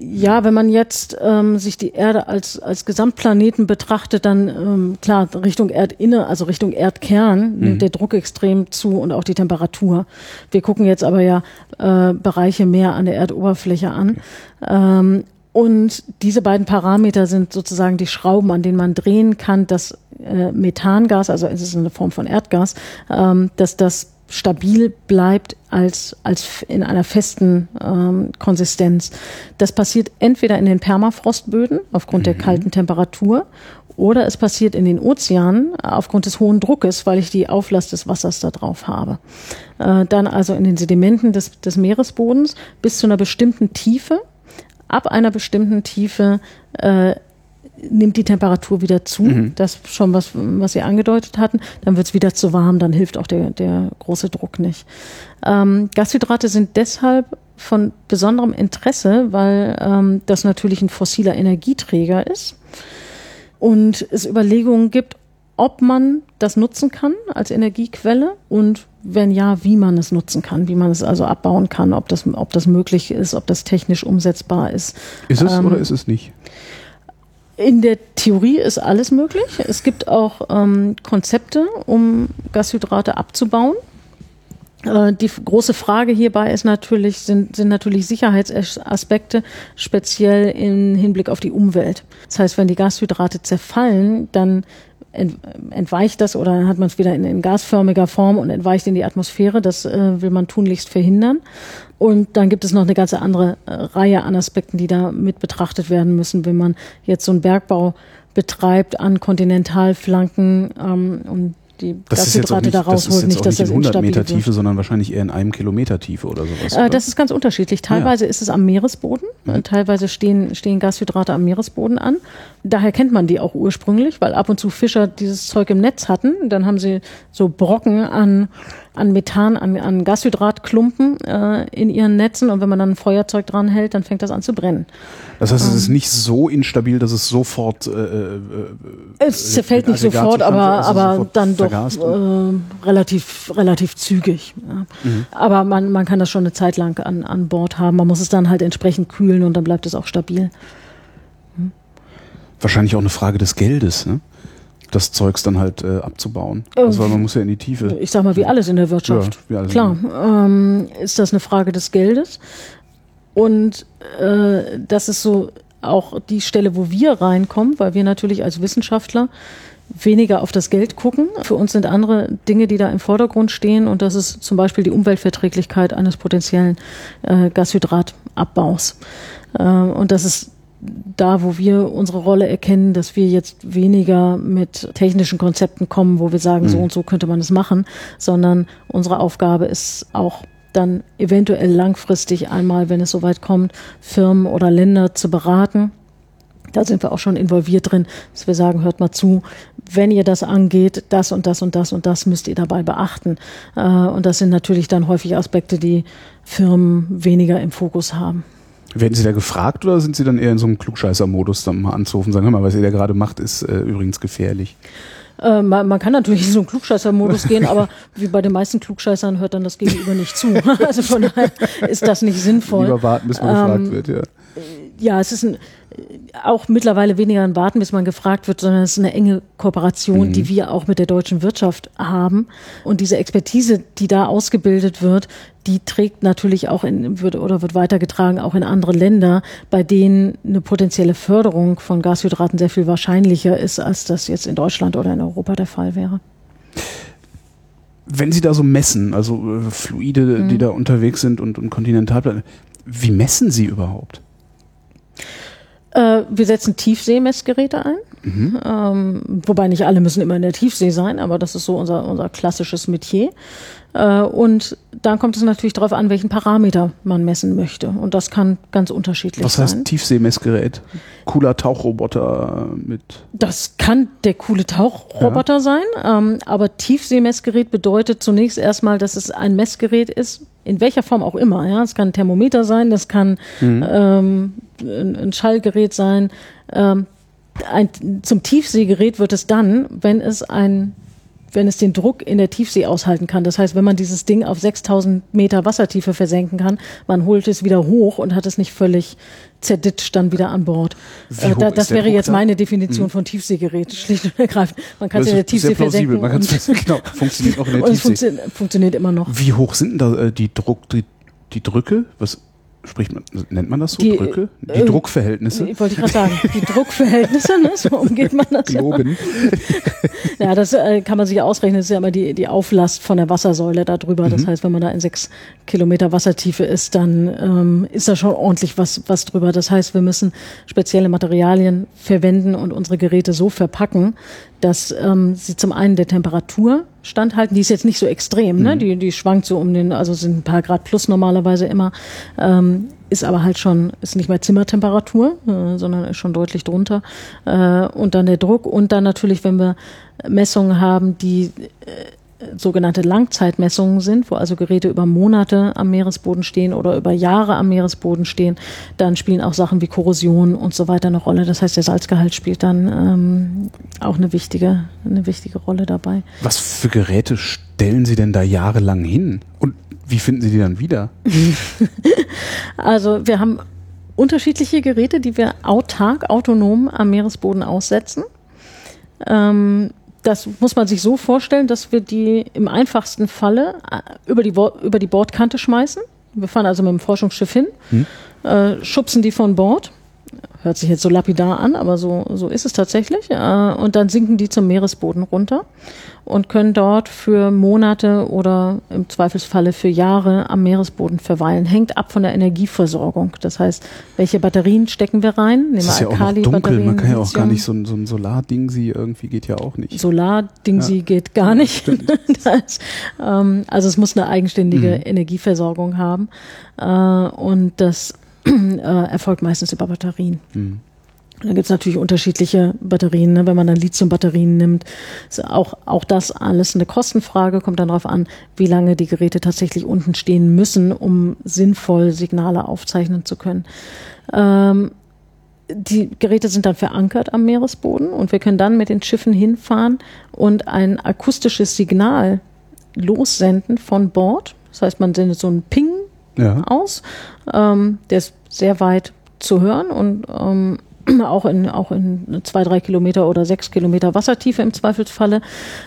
Ja, wenn man jetzt ähm, sich die Erde als, als Gesamtplaneten betrachtet, dann ähm, klar, Richtung Erdinne, also Richtung Erdkern, mhm. nimmt der Druck extrem zu und auch die Temperatur. Wir gucken jetzt aber ja äh, Bereiche mehr an der Erdoberfläche an. Okay. Ähm, und diese beiden Parameter sind sozusagen die Schrauben, an denen man drehen kann, dass äh, Methangas, also es ist eine Form von Erdgas, ähm, dass das stabil bleibt als, als in einer festen ähm, Konsistenz. Das passiert entweder in den Permafrostböden aufgrund mhm. der kalten Temperatur oder es passiert in den Ozeanen aufgrund des hohen Druckes, weil ich die Auflast des Wassers da drauf habe. Äh, dann also in den Sedimenten des, des Meeresbodens bis zu einer bestimmten Tiefe ab einer bestimmten Tiefe äh, nimmt die Temperatur wieder zu. Mhm. Das schon was, was Sie angedeutet hatten. Dann wird es wieder zu warm, dann hilft auch der, der große Druck nicht. Ähm, Gashydrate sind deshalb von besonderem Interesse, weil ähm, das natürlich ein fossiler Energieträger ist und es Überlegungen gibt, ob man das nutzen kann als Energiequelle und wenn ja, wie man es nutzen kann, wie man es also abbauen kann, ob das, ob das möglich ist, ob das technisch umsetzbar ist. Ist es ähm, oder ist es nicht? In der Theorie ist alles möglich. Es gibt auch ähm, Konzepte, um Gashydrate abzubauen. Äh, die große Frage hierbei ist natürlich, sind, sind natürlich Sicherheitsaspekte, speziell im Hinblick auf die Umwelt. Das heißt, wenn die Gashydrate zerfallen, dann entweicht das oder hat man es wieder in, in, gasförmiger Form und entweicht in die Atmosphäre. Das äh, will man tunlichst verhindern. Und dann gibt es noch eine ganze andere äh, Reihe an Aspekten, die da mit betrachtet werden müssen, wenn man jetzt so einen Bergbau betreibt an Kontinentalflanken ähm, und die das Gashydrate da rausholt. Nicht, dass das in 100 Meter Tiefe, wird. sondern wahrscheinlich eher in einem Kilometer Tiefe oder sowas. Äh, das ist ganz unterschiedlich. Teilweise ah, ja. ist es am Meeresboden, mhm. teilweise stehen, stehen Gashydrate am Meeresboden an. Daher kennt man die auch ursprünglich, weil ab und zu Fischer dieses Zeug im Netz hatten. Dann haben sie so Brocken an an Methan, an, an Gashydratklumpen äh, in ihren Netzen und wenn man dann ein Feuerzeug dran hält, dann fängt das an zu brennen. Das heißt, es ist ähm. nicht so instabil, dass es sofort äh, äh, es zerfällt nicht sofort, aber, also aber sofort dann doch äh, relativ relativ zügig. Ja. Mhm. Aber man, man kann das schon eine Zeit lang an, an Bord haben. Man muss es dann halt entsprechend kühlen und dann bleibt es auch stabil. Hm. Wahrscheinlich auch eine Frage des Geldes. Ne? Das Zeugs dann halt äh, abzubauen. Also weil man muss ja in die Tiefe. Ich sag mal, wie alles in der Wirtschaft. Ja, Klar, ähm, ist das eine Frage des Geldes. Und äh, das ist so auch die Stelle, wo wir reinkommen, weil wir natürlich als Wissenschaftler weniger auf das Geld gucken. Für uns sind andere Dinge, die da im Vordergrund stehen und das ist zum Beispiel die Umweltverträglichkeit eines potenziellen äh, Gashydratabbaus. Äh, und das ist da, wo wir unsere Rolle erkennen, dass wir jetzt weniger mit technischen Konzepten kommen, wo wir sagen, mhm. so und so könnte man es machen, sondern unsere Aufgabe ist auch dann eventuell langfristig einmal, wenn es soweit kommt, Firmen oder Länder zu beraten. Da sind wir auch schon involviert drin, dass wir sagen, hört mal zu, wenn ihr das angeht, das und das und das und das müsst ihr dabei beachten. Äh, und das sind natürlich dann häufig Aspekte, die Firmen weniger im Fokus haben. Werden Sie da gefragt oder sind Sie dann eher in so einem Klugscheißer-Modus dann mal anzurufen, sagen, hör mal, was ihr da gerade macht, ist äh, übrigens gefährlich? Äh, man, man, kann natürlich in so einen Klugscheißer-Modus gehen, aber wie bei den meisten Klugscheißern hört dann das Gegenüber nicht zu. Also von daher ist das nicht sinnvoll. Lieber warten, bis man ähm, gefragt wird, ja. Ja, es ist ein, auch mittlerweile weniger ein Warten, bis man gefragt wird, sondern es ist eine enge Kooperation, mhm. die wir auch mit der deutschen Wirtschaft haben. Und diese Expertise, die da ausgebildet wird, die trägt natürlich auch in, wird oder wird weitergetragen auch in andere Länder, bei denen eine potenzielle Förderung von Gashydraten sehr viel wahrscheinlicher ist, als das jetzt in Deutschland oder in Europa der Fall wäre. Wenn Sie da so messen, also äh, Fluide, mhm. die da unterwegs sind und, und Kontinentalplatten, wie messen Sie überhaupt? Äh, wir setzen Tiefseemessgeräte ein. Mhm. Ähm, wobei nicht alle müssen immer in der Tiefsee sein, aber das ist so unser, unser klassisches Metier. Äh, und dann kommt es natürlich darauf an, welchen Parameter man messen möchte. Und das kann ganz unterschiedlich sein. Was heißt Tiefseemessgerät? Cooler Tauchroboter mit. Das kann der coole Tauchroboter ja. sein. Ähm, aber Tiefseemessgerät bedeutet zunächst erstmal, dass es ein Messgerät ist, in welcher Form auch immer. Ja, es kann ein Thermometer sein, das kann mhm. ähm, ein, ein, Schallgerät sein. Ähm, ein, zum Tiefseegerät wird es dann, wenn es ein wenn es den Druck in der Tiefsee aushalten kann. Das heißt, wenn man dieses Ding auf 6000 Meter Wassertiefe versenken kann, man holt es wieder hoch und hat es nicht völlig zerditscht dann wieder an Bord. Äh, da, das wäre jetzt meine Definition hm. von Tiefseegerät, schlicht und ergreifend. Man kann es in der Tiefsee versenken. Man und, genau, funktioniert auch in der Tiefsee. Funktio funktioniert immer noch. Wie hoch sind denn da äh, die Druck, die, die Drücke? Was, spricht man, nennt man das so? Die, Drücke? Die äh, Druckverhältnisse? Wollte ich gerade sagen. Die Druckverhältnisse, ne? so umgeht man das. Globen. Ja, ja das äh, kann man sich ausrechnen. Das ist ja immer die, die Auflast von der Wassersäule da drüber. Mhm. Das heißt, wenn man da in sechs Kilometer Wassertiefe ist, dann ähm, ist da schon ordentlich was, was drüber. Das heißt, wir müssen spezielle Materialien verwenden und unsere Geräte so verpacken, dass ähm, sie zum einen der Temperatur standhalten. Die ist jetzt nicht so extrem, ne? mhm. Die, die schwankt so um den, also sind ein paar Grad plus normalerweise immer, ähm, ist aber halt schon, ist nicht mehr Zimmertemperatur, äh, sondern ist schon deutlich drunter. Äh, und dann der Druck und dann natürlich, wenn wir Messungen haben, die äh, sogenannte Langzeitmessungen sind, wo also Geräte über Monate am Meeresboden stehen oder über Jahre am Meeresboden stehen, dann spielen auch Sachen wie Korrosion und so weiter eine Rolle. Das heißt, der Salzgehalt spielt dann ähm, auch eine wichtige, eine wichtige Rolle dabei. Was für Geräte stellen Sie denn da jahrelang hin? Und wie finden Sie die dann wieder? also wir haben unterschiedliche Geräte, die wir autark, autonom am Meeresboden aussetzen. Ähm, das muss man sich so vorstellen, dass wir die im einfachsten Falle äh, über die, über die Bordkante schmeißen. Wir fahren also mit dem Forschungsschiff hin, hm. äh, schubsen die von Bord. Hört sich jetzt so lapidar an, aber so, so ist es tatsächlich. Äh, und dann sinken die zum Meeresboden runter und können dort für Monate oder im Zweifelsfalle für Jahre am Meeresboden verweilen. Hängt ab von der Energieversorgung. Das heißt, welche Batterien stecken wir rein? Nehmen das ist ja auch noch dunkel. Man kann ja auch gar nicht so ein, so ein Solarding sie irgendwie geht ja auch nicht. Solarding sie ja. geht gar nicht. das, ähm, also es muss eine eigenständige mhm. Energieversorgung haben. Äh, und das äh, erfolgt meistens über Batterien. Mhm. Dann gibt es natürlich unterschiedliche Batterien. Ne? Wenn man dann Lithium-Batterien nimmt, ist auch, auch das alles eine Kostenfrage. Kommt dann darauf an, wie lange die Geräte tatsächlich unten stehen müssen, um sinnvoll Signale aufzeichnen zu können. Ähm, die Geräte sind dann verankert am Meeresboden und wir können dann mit den Schiffen hinfahren und ein akustisches Signal lossenden von Bord. Das heißt, man sendet so einen Ping ja. aus. Ähm, der ist sehr weit zu hören und ähm, auch in, auch in zwei, drei Kilometer oder sechs Kilometer Wassertiefe im Zweifelsfalle.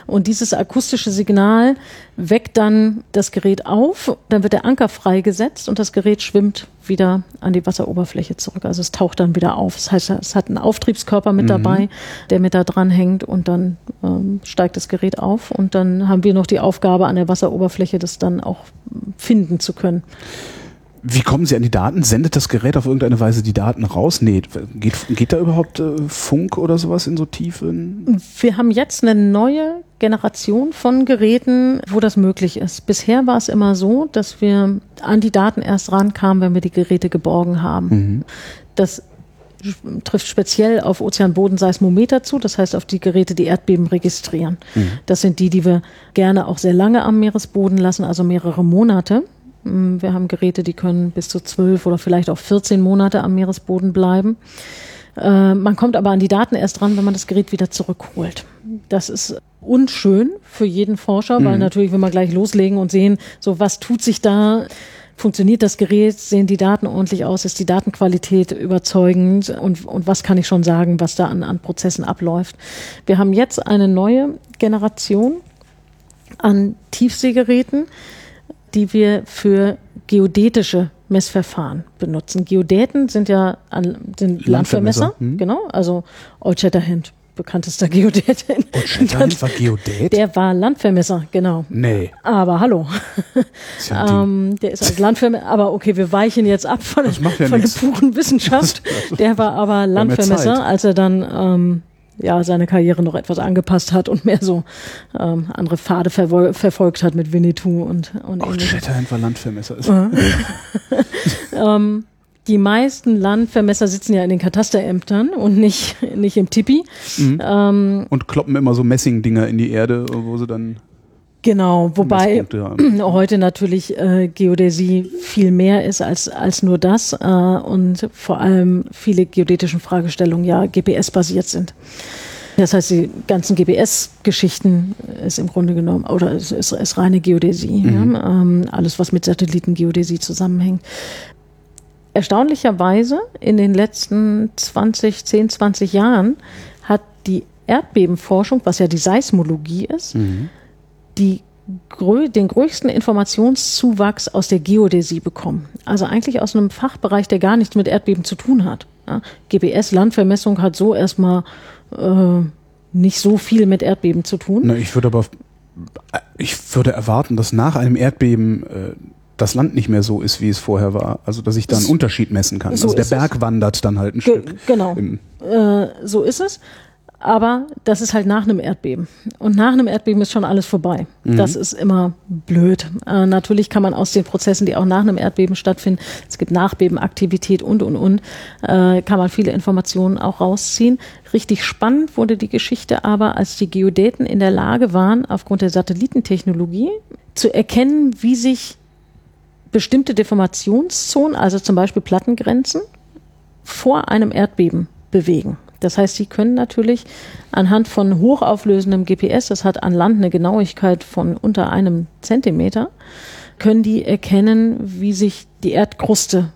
Und dieses akustische Signal weckt dann das Gerät auf, dann wird der Anker freigesetzt und das Gerät schwimmt wieder an die Wasseroberfläche zurück. Also es taucht dann wieder auf. Das heißt, es hat einen Auftriebskörper mit mhm. dabei, der mit da dran hängt und dann ähm, steigt das Gerät auf und dann haben wir noch die Aufgabe an der Wasseroberfläche, das dann auch finden zu können. Wie kommen Sie an die Daten? Sendet das Gerät auf irgendeine Weise die Daten raus? Nee, geht, geht da überhaupt äh, Funk oder sowas in so Tiefen? Wir haben jetzt eine neue Generation von Geräten, wo das möglich ist. Bisher war es immer so, dass wir an die Daten erst rankamen, wenn wir die Geräte geborgen haben. Mhm. Das trifft speziell auf Ozeanbodenseismometer zu, das heißt auf die Geräte, die Erdbeben registrieren. Mhm. Das sind die, die wir gerne auch sehr lange am Meeresboden lassen, also mehrere Monate wir haben Geräte, die können bis zu zwölf oder vielleicht auch 14 Monate am Meeresboden bleiben. Äh, man kommt aber an die Daten erst dran, wenn man das Gerät wieder zurückholt. Das ist unschön für jeden Forscher, mhm. weil natürlich, wenn wir gleich loslegen und sehen, so was tut sich da, funktioniert das Gerät, sehen die Daten ordentlich aus, ist die Datenqualität überzeugend und, und was kann ich schon sagen, was da an, an Prozessen abläuft. Wir haben jetzt eine neue Generation an Tiefseegeräten, die wir für geodätische Messverfahren benutzen. Geodäten sind ja sind Landvermesser. Hm. genau, also Old Shatterhand bekanntester Geodät. Und Shatterhand war Geodät? Der war Landvermesser, genau. Nee. Aber hallo. Ja ähm, der ist als Landvermesser, aber okay, wir weichen jetzt ab von, ja von der puren Wissenschaft. Der war aber Landvermesser, als er dann ähm, ja seine Karriere noch etwas angepasst hat und mehr so ähm, andere Pfade verfolgt hat mit Winnetou und und Oh, Shatterhand war Landvermesser. ähm, die meisten Landvermesser sitzen ja in den Katasterämtern und nicht, nicht im Tipi. Mhm. Ähm, und kloppen immer so Messingdinger in die Erde, wo sie dann. Genau, wobei heute natürlich äh, Geodäsie viel mehr ist als, als nur das äh, und vor allem viele geodätischen Fragestellungen ja GPS-basiert sind. Das heißt, die ganzen GPS-Geschichten ist im Grunde genommen, oder es ist, ist reine Geodäsie. Mhm. Ja? Ähm, alles, was mit Satellitengeodäsie zusammenhängt erstaunlicherweise in den letzten 20, 10, 20 Jahren hat die Erdbebenforschung, was ja die Seismologie ist, mhm. Die den größten Informationszuwachs aus der Geodäsie bekommen. Also eigentlich aus einem Fachbereich, der gar nichts mit Erdbeben zu tun hat. Ja, GPS, Landvermessung hat so erstmal äh, nicht so viel mit Erdbeben zu tun. Na, ich würde aber ich würde erwarten, dass nach einem Erdbeben äh, das Land nicht mehr so ist, wie es vorher war. Also dass ich da einen Unterschied messen kann. So also der Berg es. wandert dann halt ein Ge Stück. Genau. Äh, so ist es. Aber das ist halt nach einem Erdbeben. Und nach einem Erdbeben ist schon alles vorbei. Mhm. Das ist immer blöd. Äh, natürlich kann man aus den Prozessen, die auch nach einem Erdbeben stattfinden, es gibt Nachbebenaktivität und, und, und, äh, kann man viele Informationen auch rausziehen. Richtig spannend wurde die Geschichte aber, als die Geodäten in der Lage waren, aufgrund der Satellitentechnologie zu erkennen, wie sich bestimmte Deformationszonen, also zum Beispiel Plattengrenzen, vor einem Erdbeben bewegen. Das heißt, sie können natürlich anhand von hochauflösendem GPS, das hat an Land eine Genauigkeit von unter einem Zentimeter, können die erkennen, wie sich die Erdkruste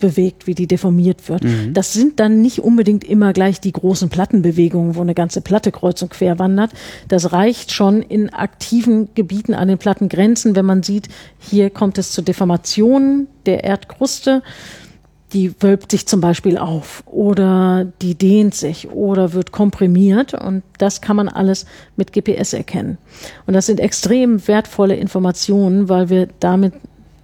bewegt, wie die deformiert wird. Mhm. Das sind dann nicht unbedingt immer gleich die großen Plattenbewegungen, wo eine ganze Platte kreuz und quer wandert. Das reicht schon in aktiven Gebieten an den Plattengrenzen, wenn man sieht, hier kommt es zu Deformationen der Erdkruste. Die wölbt sich zum Beispiel auf oder die dehnt sich oder wird komprimiert und das kann man alles mit GPS erkennen. Und das sind extrem wertvolle Informationen, weil wir damit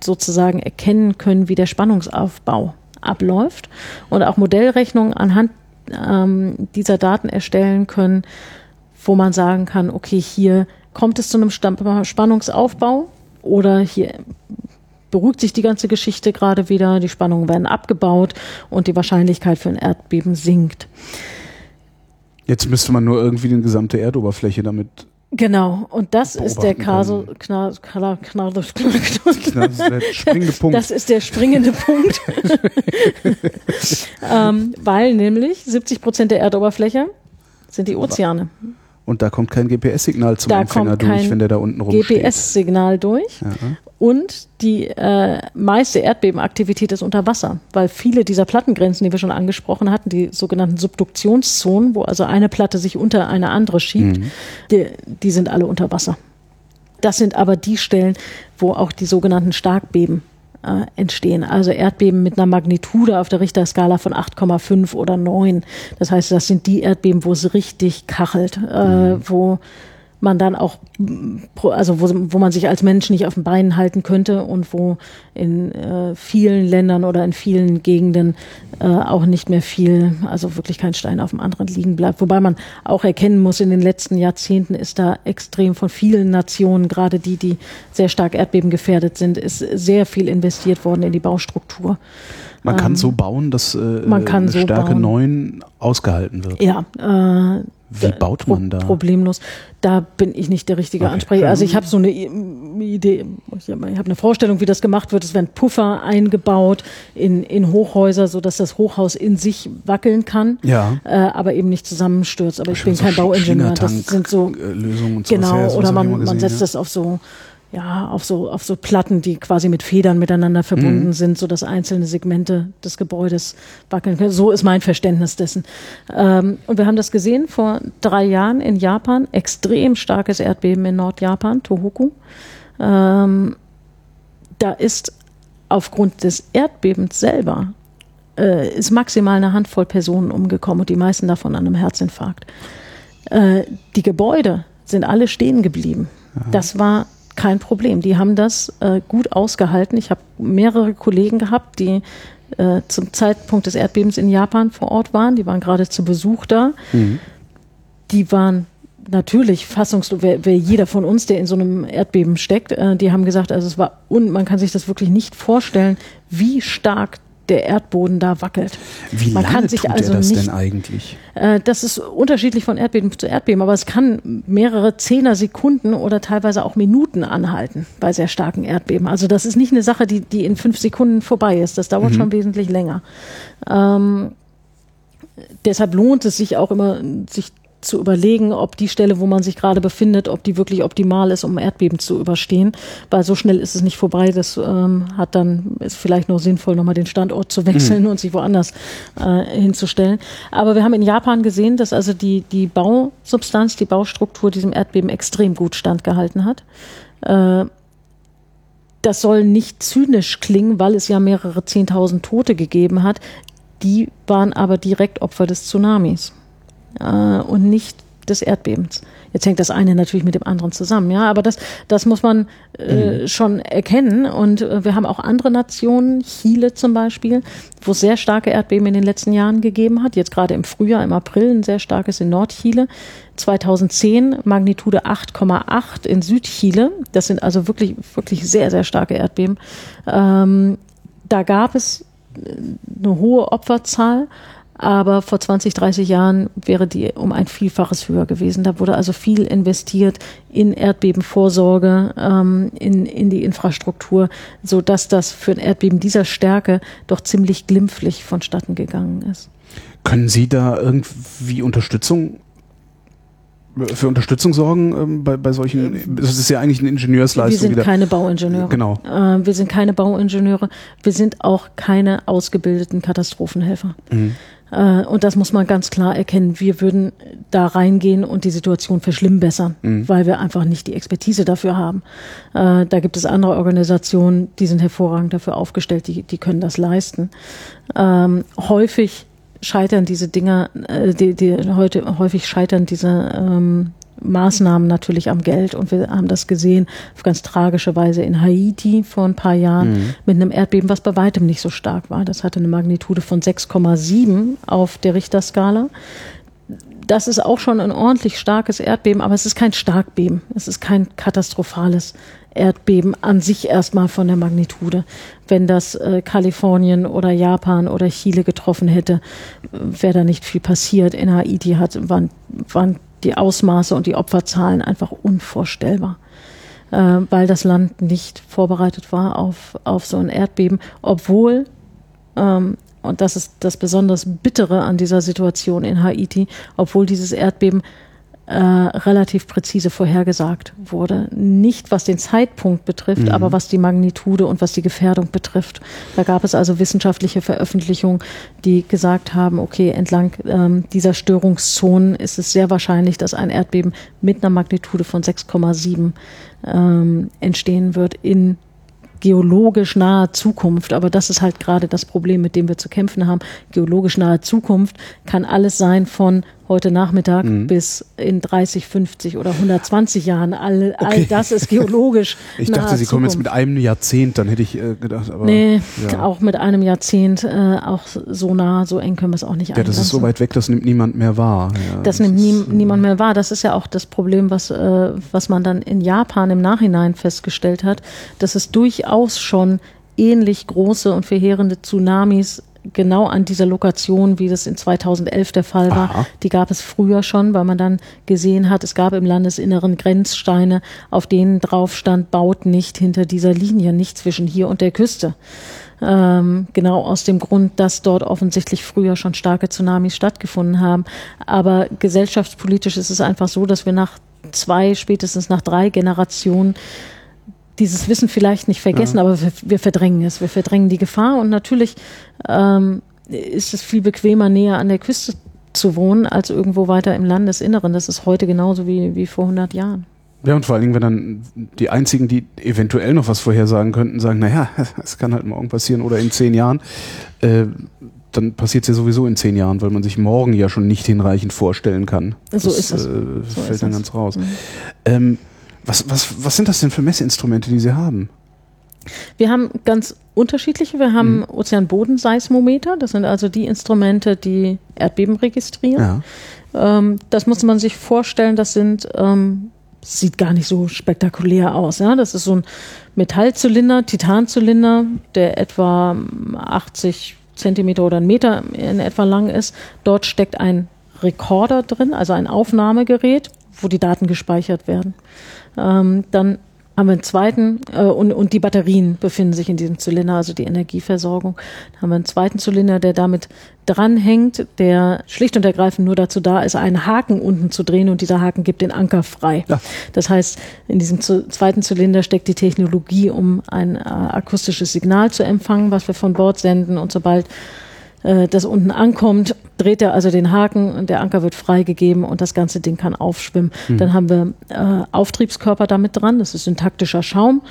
sozusagen erkennen können, wie der Spannungsaufbau abläuft und auch Modellrechnungen anhand ähm, dieser Daten erstellen können, wo man sagen kann, okay, hier kommt es zu einem Spannungsaufbau oder hier beruhigt sich die ganze Geschichte gerade wieder, die Spannungen werden abgebaut und die Wahrscheinlichkeit für ein Erdbeben sinkt. Jetzt müsste man nur irgendwie die gesamte Erdoberfläche damit Genau, und das ist der Kaso, Punkt. Das ist der springende Punkt. ähm, weil nämlich 70 Prozent der Erdoberfläche sind die Ozeane. Und da kommt kein GPS-Signal zum da Empfänger durch, wenn der da unten rumsteht. GPS-Signal durch. Ja. Und die äh, meiste Erdbebenaktivität ist unter Wasser, weil viele dieser Plattengrenzen, die wir schon angesprochen hatten, die sogenannten Subduktionszonen, wo also eine Platte sich unter eine andere schiebt, mhm. die, die sind alle unter Wasser. Das sind aber die Stellen, wo auch die sogenannten Starkbeben äh, entstehen. Also Erdbeben mit einer Magnitude auf der Richterskala von 8,5 oder 9. Das heißt, das sind die Erdbeben, wo es richtig kachelt, äh, mhm. wo man dann auch, also wo, wo man sich als Mensch nicht auf den Beinen halten könnte und wo in äh, vielen Ländern oder in vielen Gegenden äh, auch nicht mehr viel, also wirklich kein Stein auf dem anderen liegen bleibt. Wobei man auch erkennen muss, in den letzten Jahrzehnten ist da extrem von vielen Nationen, gerade die, die sehr stark erdbebengefährdet sind, ist sehr viel investiert worden in die Baustruktur. Man kann ähm, so bauen, dass äh, man kann so Stärke bauen. 9 ausgehalten wird. Ja, äh, wie baut man da? Problemlos. Da bin ich nicht der richtige okay. Ansprecher. Also ich habe so eine Idee, ich habe eine Vorstellung, wie das gemacht wird. Es werden Puffer eingebaut in, in Hochhäuser, sodass das Hochhaus in sich wackeln kann, ja. äh, aber eben nicht zusammenstürzt. Aber ich, ich bin kein so Bauingenieur. Das sind so Lösungen und genau. Her, oder man, man setzt ja. das auf so ja, auf so, auf so Platten, die quasi mit Federn miteinander verbunden mhm. sind, so dass einzelne Segmente des Gebäudes wackeln können. So ist mein Verständnis dessen. Ähm, und wir haben das gesehen vor drei Jahren in Japan. Extrem starkes Erdbeben in Nordjapan, Tohoku. Ähm, da ist aufgrund des Erdbebens selber äh, ist maximal eine Handvoll Personen umgekommen und die meisten davon an einem Herzinfarkt. Äh, die Gebäude sind alle stehen geblieben. Aha. Das war kein Problem. Die haben das äh, gut ausgehalten. Ich habe mehrere Kollegen gehabt, die äh, zum Zeitpunkt des Erdbebens in Japan vor Ort waren. Die waren gerade zu Besuch da. Mhm. Die waren natürlich fassungslos, wer, wer jeder von uns, der in so einem Erdbeben steckt, äh, die haben gesagt, also es war und man kann sich das wirklich nicht vorstellen, wie stark der Erdboden da wackelt. Wie Man lange tut also er das nicht, denn eigentlich? Äh, das ist unterschiedlich von Erdbeben zu Erdbeben, aber es kann mehrere Zehner Sekunden oder teilweise auch Minuten anhalten bei sehr starken Erdbeben. Also das ist nicht eine Sache, die, die in fünf Sekunden vorbei ist. Das dauert mhm. schon wesentlich länger. Ähm, deshalb lohnt es sich auch immer, sich zu überlegen, ob die Stelle, wo man sich gerade befindet, ob die wirklich optimal ist, um Erdbeben zu überstehen. Weil so schnell ist es nicht vorbei. Das ähm, hat dann, ist vielleicht noch sinnvoll, nochmal den Standort zu wechseln mhm. und sich woanders äh, hinzustellen. Aber wir haben in Japan gesehen, dass also die, die Bausubstanz, die Baustruktur diesem Erdbeben extrem gut standgehalten hat. Äh, das soll nicht zynisch klingen, weil es ja mehrere Zehntausend Tote gegeben hat. Die waren aber direkt Opfer des Tsunamis äh, und nicht des Erdbebens. Jetzt hängt das eine natürlich mit dem anderen zusammen, ja, aber das, das muss man äh, mhm. schon erkennen. Und äh, wir haben auch andere Nationen, Chile zum Beispiel, wo es sehr starke Erdbeben in den letzten Jahren gegeben hat. Jetzt gerade im Frühjahr, im April ein sehr starkes in Nordchile. 2010 Magnitude 8,8 in Südchile. Das sind also wirklich, wirklich sehr, sehr starke Erdbeben. Ähm, da gab es eine hohe Opferzahl aber vor 20, 30 Jahren wäre die um ein Vielfaches höher gewesen. Da wurde also viel investiert in Erdbebenvorsorge, ähm, in, in die Infrastruktur, so dass das für ein Erdbeben dieser Stärke doch ziemlich glimpflich vonstatten gegangen ist. Können Sie da irgendwie Unterstützung für Unterstützung sorgen ähm, bei, bei solchen, das ist ja eigentlich eine Ingenieursleistung. Wir sind wieder. keine Bauingenieure. Genau. Äh, wir sind keine Bauingenieure. Wir sind auch keine ausgebildeten Katastrophenhelfer. Mhm. Äh, und das muss man ganz klar erkennen. Wir würden da reingehen und die Situation verschlimmbessern, mhm. weil wir einfach nicht die Expertise dafür haben. Äh, da gibt es andere Organisationen, die sind hervorragend dafür aufgestellt, die, die können das leisten. Ähm, häufig scheitern diese Dinger, äh, die, die heute häufig scheitern diese ähm, Maßnahmen natürlich am Geld und wir haben das gesehen auf ganz tragische Weise in Haiti vor ein paar Jahren mhm. mit einem Erdbeben, was bei weitem nicht so stark war. Das hatte eine Magnitude von 6,7 auf der Richterskala. Das ist auch schon ein ordentlich starkes Erdbeben, aber es ist kein Starkbeben. Es ist kein katastrophales Erdbeben an sich erstmal von der Magnitude. Wenn das äh, Kalifornien oder Japan oder Chile getroffen hätte, wäre da nicht viel passiert. In Haiti hat, waren, waren die Ausmaße und die Opferzahlen einfach unvorstellbar, äh, weil das Land nicht vorbereitet war auf, auf so ein Erdbeben, obwohl, ähm, und das ist das besonders Bittere an dieser Situation in Haiti, obwohl dieses Erdbeben äh, relativ präzise vorhergesagt wurde. Nicht was den Zeitpunkt betrifft, mhm. aber was die Magnitude und was die Gefährdung betrifft. Da gab es also wissenschaftliche Veröffentlichungen, die gesagt haben, okay, entlang ähm, dieser Störungszonen ist es sehr wahrscheinlich, dass ein Erdbeben mit einer Magnitude von 6,7 ähm, entstehen wird in geologisch nahe Zukunft. Aber das ist halt gerade das Problem, mit dem wir zu kämpfen haben. Geologisch nahe Zukunft kann alles sein von heute Nachmittag mhm. bis in 30, 50 oder 120 Jahren. All, okay. all das ist geologisch. ich dachte, Sie kommen jetzt mit einem Jahrzehnt, dann hätte ich äh, gedacht. Aber, nee, ja. auch mit einem Jahrzehnt, äh, auch so nah, so eng können wir es auch nicht Ja, das ist so weit weg, das nimmt niemand mehr wahr. Ja, das, das, nimmt nie, ist, niemand mehr wahr. Das ist ja auch das Problem, was, äh, was man dann in Japan im Nachhinein festgestellt hat, dass es durchaus schon ähnlich große und verheerende Tsunamis genau an dieser Lokation, wie das in 2011 der Fall war. Aha. Die gab es früher schon, weil man dann gesehen hat, es gab im Landesinneren Grenzsteine, auf denen drauf stand, baut nicht hinter dieser Linie, nicht zwischen hier und der Küste. Ähm, genau aus dem Grund, dass dort offensichtlich früher schon starke Tsunamis stattgefunden haben. Aber gesellschaftspolitisch ist es einfach so, dass wir nach zwei, spätestens nach drei Generationen dieses Wissen vielleicht nicht vergessen, ja. aber wir, wir, verdrängen es. Wir verdrängen die Gefahr und natürlich ähm, ist es viel bequemer, näher an der Küste zu wohnen, als irgendwo weiter im Landesinneren. Das ist heute genauso wie, wie vor 100 Jahren. Ja, und vor allen Dingen, wenn dann die einzigen, die eventuell noch was vorhersagen könnten, sagen, naja, es kann halt morgen passieren oder in zehn Jahren, äh, dann passiert es ja sowieso in zehn Jahren, weil man sich morgen ja schon nicht hinreichend vorstellen kann. So das, ist es. Äh, so fällt ist dann es. ganz raus. Mhm. Ähm, was, was, was sind das denn für Messinstrumente, die Sie haben? Wir haben ganz unterschiedliche. Wir haben mhm. Ozeanbodenseismometer. Das sind also die Instrumente, die Erdbeben registrieren. Ja. Ähm, das muss man sich vorstellen. Das sind, ähm, sieht gar nicht so spektakulär aus. Ja? Das ist so ein Metallzylinder, Titanzylinder, der etwa 80 Zentimeter oder einen Meter in etwa lang ist. Dort steckt ein Rekorder drin, also ein Aufnahmegerät, wo die Daten gespeichert werden. Ähm, dann haben wir einen zweiten äh, und, und die Batterien befinden sich in diesem Zylinder, also die Energieversorgung. Dann haben wir einen zweiten Zylinder, der damit dranhängt, der schlicht und ergreifend nur dazu da ist, einen Haken unten zu drehen und dieser Haken gibt den Anker frei. Ja. Das heißt, in diesem zweiten Zylinder steckt die Technologie, um ein äh, akustisches Signal zu empfangen, was wir von Bord senden und sobald äh, das unten ankommt, dreht er also den Haken und der Anker wird freigegeben und das ganze Ding kann aufschwimmen. Mhm. Dann haben wir äh, Auftriebskörper damit dran, das ist syntaktischer Schaum,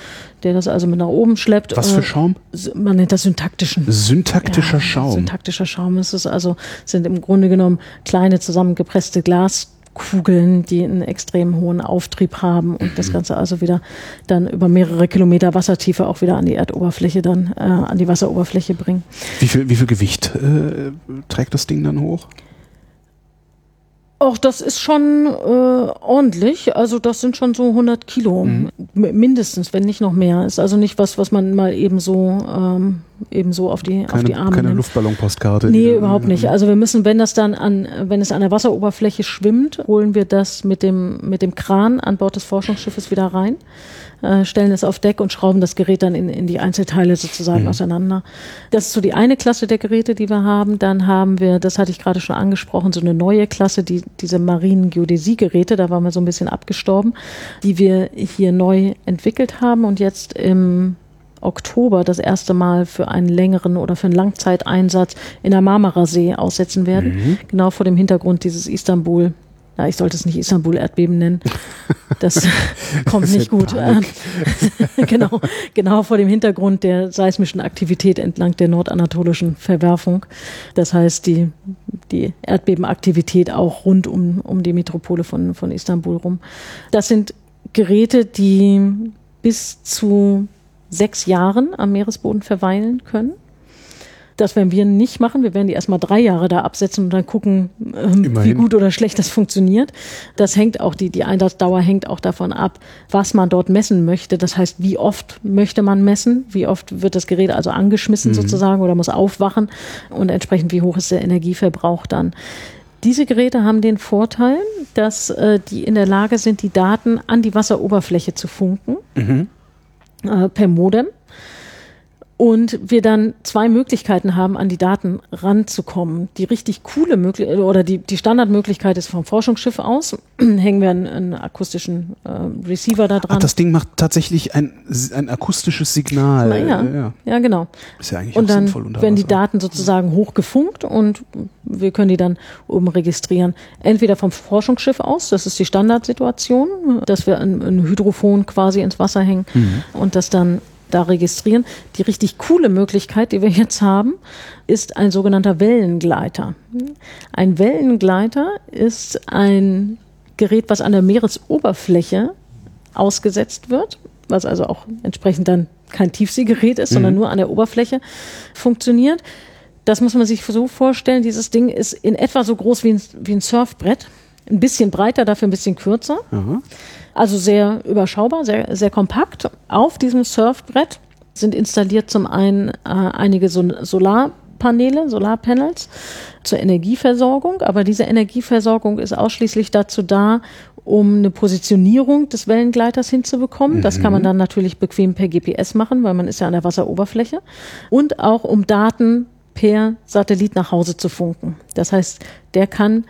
der das also mit nach oben schleppt. Was für äh, Schaum? Man nennt das syntaktischen. Syntaktischer ja, Schaum. Syntaktischer Schaum. Es ist also, sind im Grunde genommen kleine zusammengepresste Glas Kugeln, die einen extrem hohen Auftrieb haben und das mhm. Ganze also wieder dann über mehrere Kilometer Wassertiefe auch wieder an die Erdoberfläche dann, äh, an die Wasseroberfläche bringen. Wie viel, wie viel Gewicht äh, trägt das Ding dann hoch? Auch das ist schon äh, ordentlich. Also das sind schon so 100 Kilo mhm. mindestens, wenn nicht noch mehr. Ist also nicht was, was man mal eben so ähm, eben so auf die keine, auf die Arme Keine nimmt. Luftballonpostkarte. Nee, überhaupt nicht. Also wir müssen, wenn das dann an, wenn es an der Wasseroberfläche schwimmt, holen wir das mit dem mit dem Kran an Bord des Forschungsschiffes wieder rein. Äh, stellen es auf Deck und schrauben das Gerät dann in, in die Einzelteile sozusagen mhm. auseinander. Das ist so die eine Klasse der Geräte, die wir haben. Dann haben wir, das hatte ich gerade schon angesprochen, so eine neue Klasse, die, diese marinen Geodäsie-Geräte, da waren wir so ein bisschen abgestorben, die wir hier neu entwickelt haben und jetzt im Oktober das erste Mal für einen längeren oder für einen Langzeiteinsatz in der Marmara-See aussetzen werden. Mhm. Genau vor dem Hintergrund dieses Istanbul ja, ich sollte es nicht Istanbul-Erdbeben nennen. Das kommt nicht gut. genau, genau vor dem Hintergrund der seismischen Aktivität entlang der nordanatolischen Verwerfung. Das heißt, die, die Erdbebenaktivität auch rund um, um die Metropole von, von Istanbul rum. Das sind Geräte, die bis zu sechs Jahren am Meeresboden verweilen können. Das werden wir nicht machen. Wir werden die erstmal drei Jahre da absetzen und dann gucken, ähm, wie gut oder schlecht das funktioniert. Das hängt auch, die, die Einsatzdauer hängt auch davon ab, was man dort messen möchte. Das heißt, wie oft möchte man messen? Wie oft wird das Gerät also angeschmissen mhm. sozusagen oder muss aufwachen? Und entsprechend, wie hoch ist der Energieverbrauch dann? Diese Geräte haben den Vorteil, dass äh, die in der Lage sind, die Daten an die Wasseroberfläche zu funken. Mhm. Äh, per Modem und wir dann zwei Möglichkeiten haben, an die Daten ranzukommen. Die richtig coole Möglichkeit oder die, die Standardmöglichkeit ist vom Forschungsschiff aus, hängen wir einen, einen akustischen äh, Receiver da dran. Ach, das Ding macht tatsächlich ein, ein akustisches Signal. Na, ja, ja. ja, genau. Ist ja eigentlich und dann sinnvoll werden die Daten sozusagen hochgefunkt und wir können die dann oben registrieren. Entweder vom Forschungsschiff aus, das ist die Standardsituation, dass wir ein, ein Hydrophon quasi ins Wasser hängen mhm. und das dann da registrieren. Die richtig coole Möglichkeit, die wir jetzt haben, ist ein sogenannter Wellengleiter. Ein Wellengleiter ist ein Gerät, was an der Meeresoberfläche ausgesetzt wird, was also auch entsprechend dann kein Tiefseegerät ist, mhm. sondern nur an der Oberfläche funktioniert. Das muss man sich so vorstellen. Dieses Ding ist in etwa so groß wie ein, wie ein Surfbrett. Ein bisschen breiter, dafür ein bisschen kürzer. Mhm. Also sehr überschaubar, sehr, sehr kompakt. Auf diesem Surfbrett sind installiert zum einen äh, einige so Solarpaneele, Solarpanels zur Energieversorgung, aber diese Energieversorgung ist ausschließlich dazu da, um eine Positionierung des Wellengleiters hinzubekommen. Das kann man mhm. dann natürlich bequem per GPS machen, weil man ist ja an der Wasseroberfläche. Und auch um Daten per Satellit nach Hause zu funken. Das heißt, der kann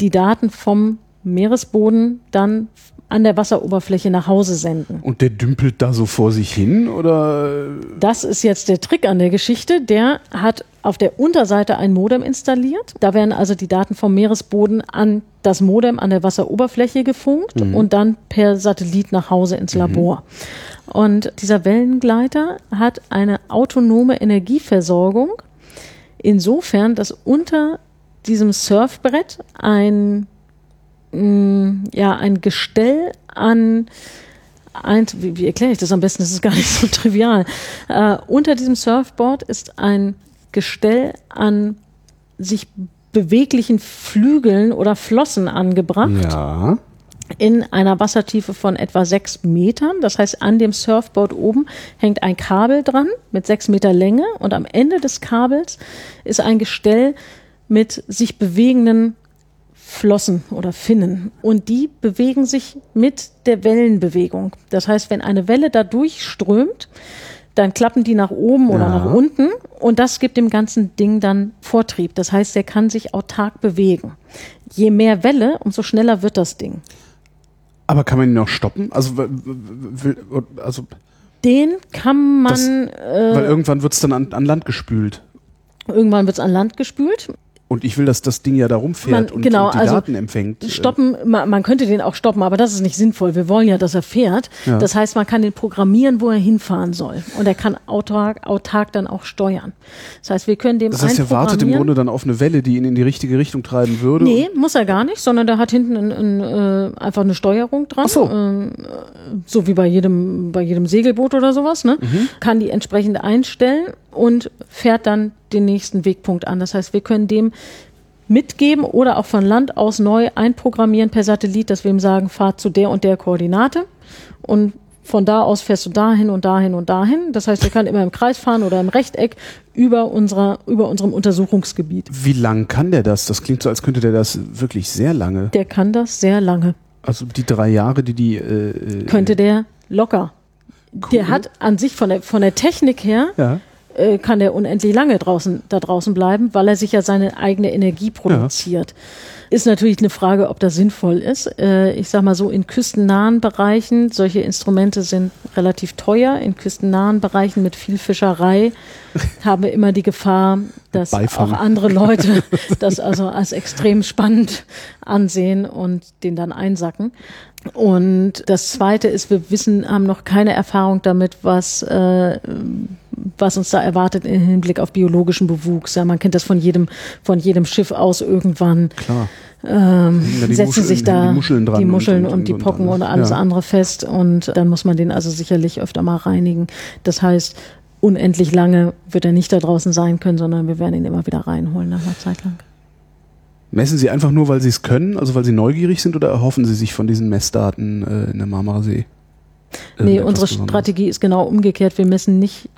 die Daten vom Meeresboden dann an der Wasseroberfläche nach Hause senden. Und der dümpelt da so vor sich hin oder? Das ist jetzt der Trick an der Geschichte. Der hat auf der Unterseite ein Modem installiert. Da werden also die Daten vom Meeresboden an das Modem an der Wasseroberfläche gefunkt mhm. und dann per Satellit nach Hause ins Labor. Mhm. Und dieser Wellengleiter hat eine autonome Energieversorgung. Insofern, dass unter diesem Surfbrett ein Mm, ja, ein Gestell an ein, wie, wie erkläre ich das am besten? Das ist gar nicht so trivial. Äh, unter diesem Surfboard ist ein Gestell an sich beweglichen Flügeln oder Flossen angebracht. Ja. In einer Wassertiefe von etwa sechs Metern. Das heißt, an dem Surfboard oben hängt ein Kabel dran mit sechs Meter Länge und am Ende des Kabels ist ein Gestell mit sich bewegenden Flossen oder Finnen und die bewegen sich mit der Wellenbewegung. Das heißt, wenn eine Welle da durchströmt, dann klappen die nach oben oder ja. nach unten und das gibt dem ganzen Ding dann Vortrieb. Das heißt, er kann sich autark bewegen. Je mehr Welle, umso schneller wird das Ding. Aber kann man ihn noch stoppen? Also, also den kann man. Das, äh, weil irgendwann wird es dann an, an Land gespült. Irgendwann wird es an Land gespült. Und ich will, dass das Ding ja da rumfährt man, und, genau, und die also Daten empfängt. Stoppen, man, man, könnte den auch stoppen, aber das ist nicht sinnvoll. Wir wollen ja, dass er fährt. Ja. Das heißt, man kann den programmieren, wo er hinfahren soll. Und er kann autark, autark dann auch steuern. Das heißt, wir können dem Das heißt, er wartet im Grunde dann auf eine Welle, die ihn in die richtige Richtung treiben würde? Nee, muss er gar nicht, sondern der hat hinten ein, ein, äh, einfach eine Steuerung dran. Ach so. Ähm, so wie bei jedem, bei jedem Segelboot oder sowas. Ne? Mhm. Kann die entsprechend einstellen und fährt dann den nächsten Wegpunkt an. Das heißt, wir können dem mitgeben oder auch von Land aus neu einprogrammieren per Satellit, dass wir ihm sagen, fahr zu der und der Koordinate und von da aus fährst du dahin und dahin und dahin. Das heißt, er kann immer im Kreis fahren oder im Rechteck über unserer, über unserem Untersuchungsgebiet. Wie lang kann der das? Das klingt so, als könnte der das wirklich sehr lange. Der kann das sehr lange. Also die drei Jahre, die die. Äh, äh könnte der locker. Cool. Der hat an sich von der, von der Technik her ja. Äh, kann er unendlich lange draußen, da draußen bleiben, weil er sich ja seine eigene Energie produziert. Ja. Ist natürlich eine Frage, ob das sinnvoll ist. Äh, ich sag mal so, in küstennahen Bereichen, solche Instrumente sind relativ teuer. In küstennahen Bereichen mit viel Fischerei haben wir immer die Gefahr, dass Beifang. auch andere Leute das also als extrem spannend ansehen und den dann einsacken. Und das Zweite ist, wir wissen, haben noch keine Erfahrung damit, was, äh, was uns da erwartet im Hinblick auf biologischen Bewuchs. Ja, man kennt das von jedem, von jedem Schiff aus irgendwann. Klar. Ähm, setzen Muscheln, sich da die Muscheln, die Muscheln und, und, und, die Pocken und alles ja. andere fest und dann muss man den also sicherlich öfter mal reinigen. Das heißt, unendlich lange wird er nicht da draußen sein können, sondern wir werden ihn immer wieder reinholen nach einer Zeit lang. Messen Sie einfach nur, weil Sie es können, also weil Sie neugierig sind oder erhoffen Sie sich von diesen Messdaten äh, in der Marmarsee? Nee, unsere Strategie ist genau umgekehrt. Wir messen nicht,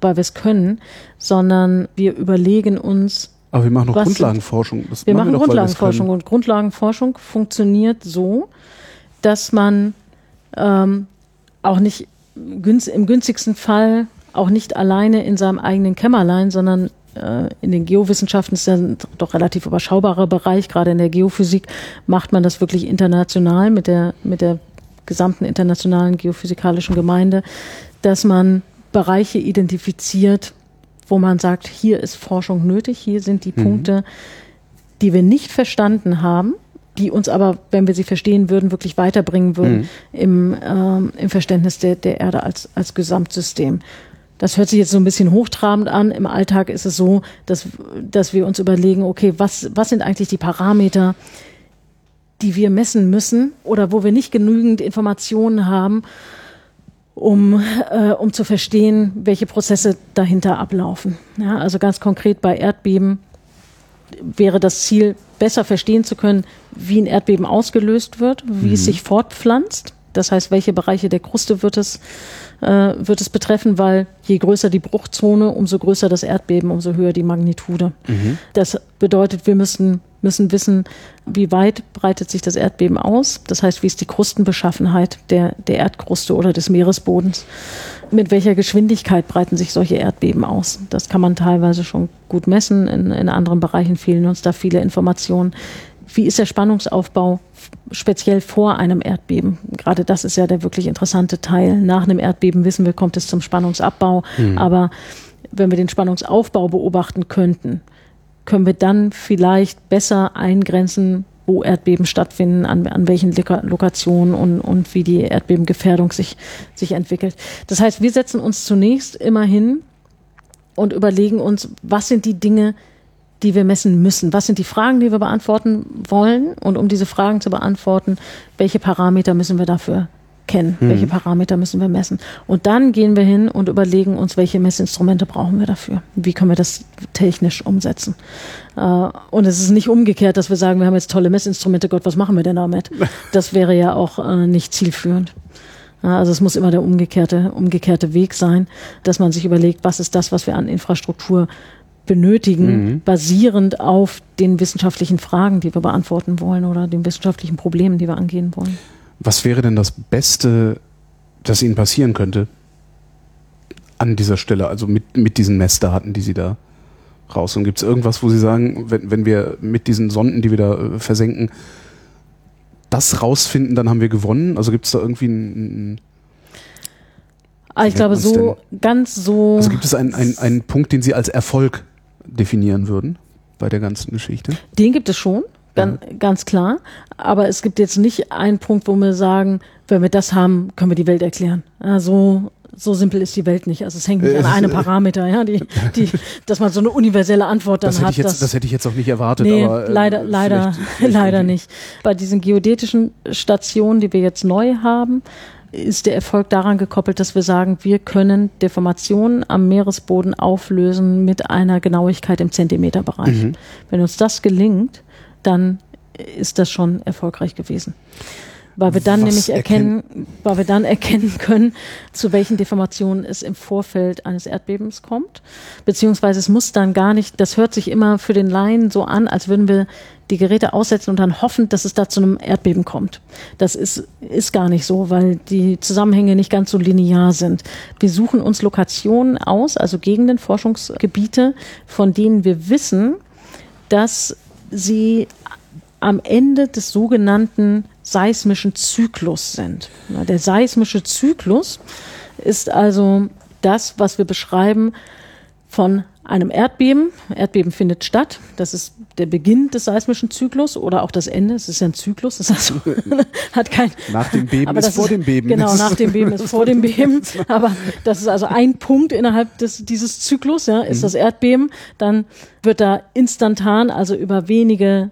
weil wir es können, sondern wir überlegen uns. Aber wir machen noch Grundlagenforschung. Das wir machen, wir doch, Grundlagenforschung und Grundlagenforschung funktioniert so, dass man ähm, auch nicht günst, im günstigsten Fall auch nicht alleine in seinem eigenen Kämmerlein, sondern äh, in den Geowissenschaften ist ein doch relativ überschaubarer Bereich. Gerade in der Geophysik macht man das wirklich international mit der, mit der gesamten internationalen geophysikalischen Gemeinde, dass man Bereiche identifiziert, wo man sagt, hier ist Forschung nötig, hier sind die mhm. Punkte, die wir nicht verstanden haben, die uns aber, wenn wir sie verstehen würden, wirklich weiterbringen würden mhm. im, ähm, im Verständnis der, der Erde als, als Gesamtsystem. Das hört sich jetzt so ein bisschen hochtrabend an. Im Alltag ist es so, dass, dass wir uns überlegen, okay, was, was sind eigentlich die Parameter, die wir messen müssen oder wo wir nicht genügend Informationen haben, um, äh, um zu verstehen, welche Prozesse dahinter ablaufen. Ja, also ganz konkret bei Erdbeben wäre das Ziel, besser verstehen zu können, wie ein Erdbeben ausgelöst wird, wie mhm. es sich fortpflanzt Das heißt, welche Bereiche der Kruste wird es, äh, wird es betreffen, weil je größer die Bruchzone, umso größer das Erdbeben, umso höher die Magnitude. Mhm. Das bedeutet, wir müssen, müssen wissen, wie weit breitet sich das Erdbeben aus. Das heißt, wie ist die Krustenbeschaffenheit der, der Erdkruste oder des Meeresbodens. Mit welcher Geschwindigkeit breiten sich solche Erdbeben aus? Das kann man teilweise schon gut messen. In, in anderen Bereichen fehlen uns da viele Informationen. Wie ist der Spannungsaufbau speziell vor einem Erdbeben? Gerade das ist ja der wirklich interessante Teil. Nach einem Erdbeben wissen wir, kommt es zum Spannungsabbau. Mhm. Aber wenn wir den Spannungsaufbau beobachten könnten, können wir dann vielleicht besser eingrenzen, wo Erdbeben stattfinden, an, an welchen Lokationen und, und wie die Erdbebengefährdung sich, sich entwickelt. Das heißt, wir setzen uns zunächst immer hin und überlegen uns, was sind die Dinge, die wir messen müssen? Was sind die Fragen, die wir beantworten wollen? Und um diese Fragen zu beantworten, welche Parameter müssen wir dafür kennen? Mhm. Welche Parameter müssen wir messen? Und dann gehen wir hin und überlegen uns, welche Messinstrumente brauchen wir dafür? Wie können wir das technisch umsetzen? Äh, und es ist nicht umgekehrt, dass wir sagen, wir haben jetzt tolle Messinstrumente, Gott, was machen wir denn damit? Das wäre ja auch äh, nicht zielführend. Also es muss immer der umgekehrte, umgekehrte Weg sein, dass man sich überlegt, was ist das, was wir an Infrastruktur benötigen, mhm. basierend auf den wissenschaftlichen Fragen, die wir beantworten wollen oder den wissenschaftlichen Problemen, die wir angehen wollen. Was wäre denn das Beste, das Ihnen passieren könnte an dieser Stelle, also mit, mit diesen Messdaten, die Sie da raus? Und gibt es irgendwas, wo Sie sagen, wenn, wenn wir mit diesen Sonden, die wir da äh, versenken, das rausfinden, dann haben wir gewonnen? Also gibt es da irgendwie ein, Ah, ich glaube, so ganz so. Also gibt es einen, einen, einen Punkt, den Sie als Erfolg definieren würden bei der ganzen Geschichte? Den gibt es schon, ganz, ja. ganz klar. Aber es gibt jetzt nicht einen Punkt, wo wir sagen, wenn wir das haben, können wir die Welt erklären. Also so simpel ist die Welt nicht. Also es hängt nicht an einem Parameter, ja, die, die, dass man so eine universelle Antwort dann das hat. Jetzt, das hätte ich jetzt auch nicht erwartet. Nee, aber, äh, leider, leider, vielleicht leider nicht. Bei diesen geodätischen Stationen, die wir jetzt neu haben, ist der Erfolg daran gekoppelt, dass wir sagen, wir können Deformationen am Meeresboden auflösen mit einer Genauigkeit im Zentimeterbereich. Mhm. Wenn uns das gelingt, dann ist das schon erfolgreich gewesen weil wir dann nämlich erkennen, erkennen, weil wir dann erkennen können, zu welchen Deformationen es im Vorfeld eines Erdbebens kommt, beziehungsweise es muss dann gar nicht. Das hört sich immer für den Laien so an, als würden wir die Geräte aussetzen und dann hoffen, dass es da zu einem Erdbeben kommt. Das ist, ist gar nicht so, weil die Zusammenhänge nicht ganz so linear sind. Wir suchen uns Lokationen aus, also Gegenden, Forschungsgebiete, von denen wir wissen, dass sie am Ende des sogenannten seismischen Zyklus sind. Der seismische Zyklus ist also das, was wir beschreiben von einem Erdbeben. Erdbeben findet statt. Das ist der Beginn des seismischen Zyklus oder auch das Ende. Es ist ja ein Zyklus. Das heißt, hat kein. Nach dem Beben aber ist vor dem Beben. Genau, nach dem Beben ist vor dem Beben. Aber das ist also ein Punkt innerhalb des, dieses Zyklus, ja, ist mhm. das Erdbeben. Dann wird da instantan, also über wenige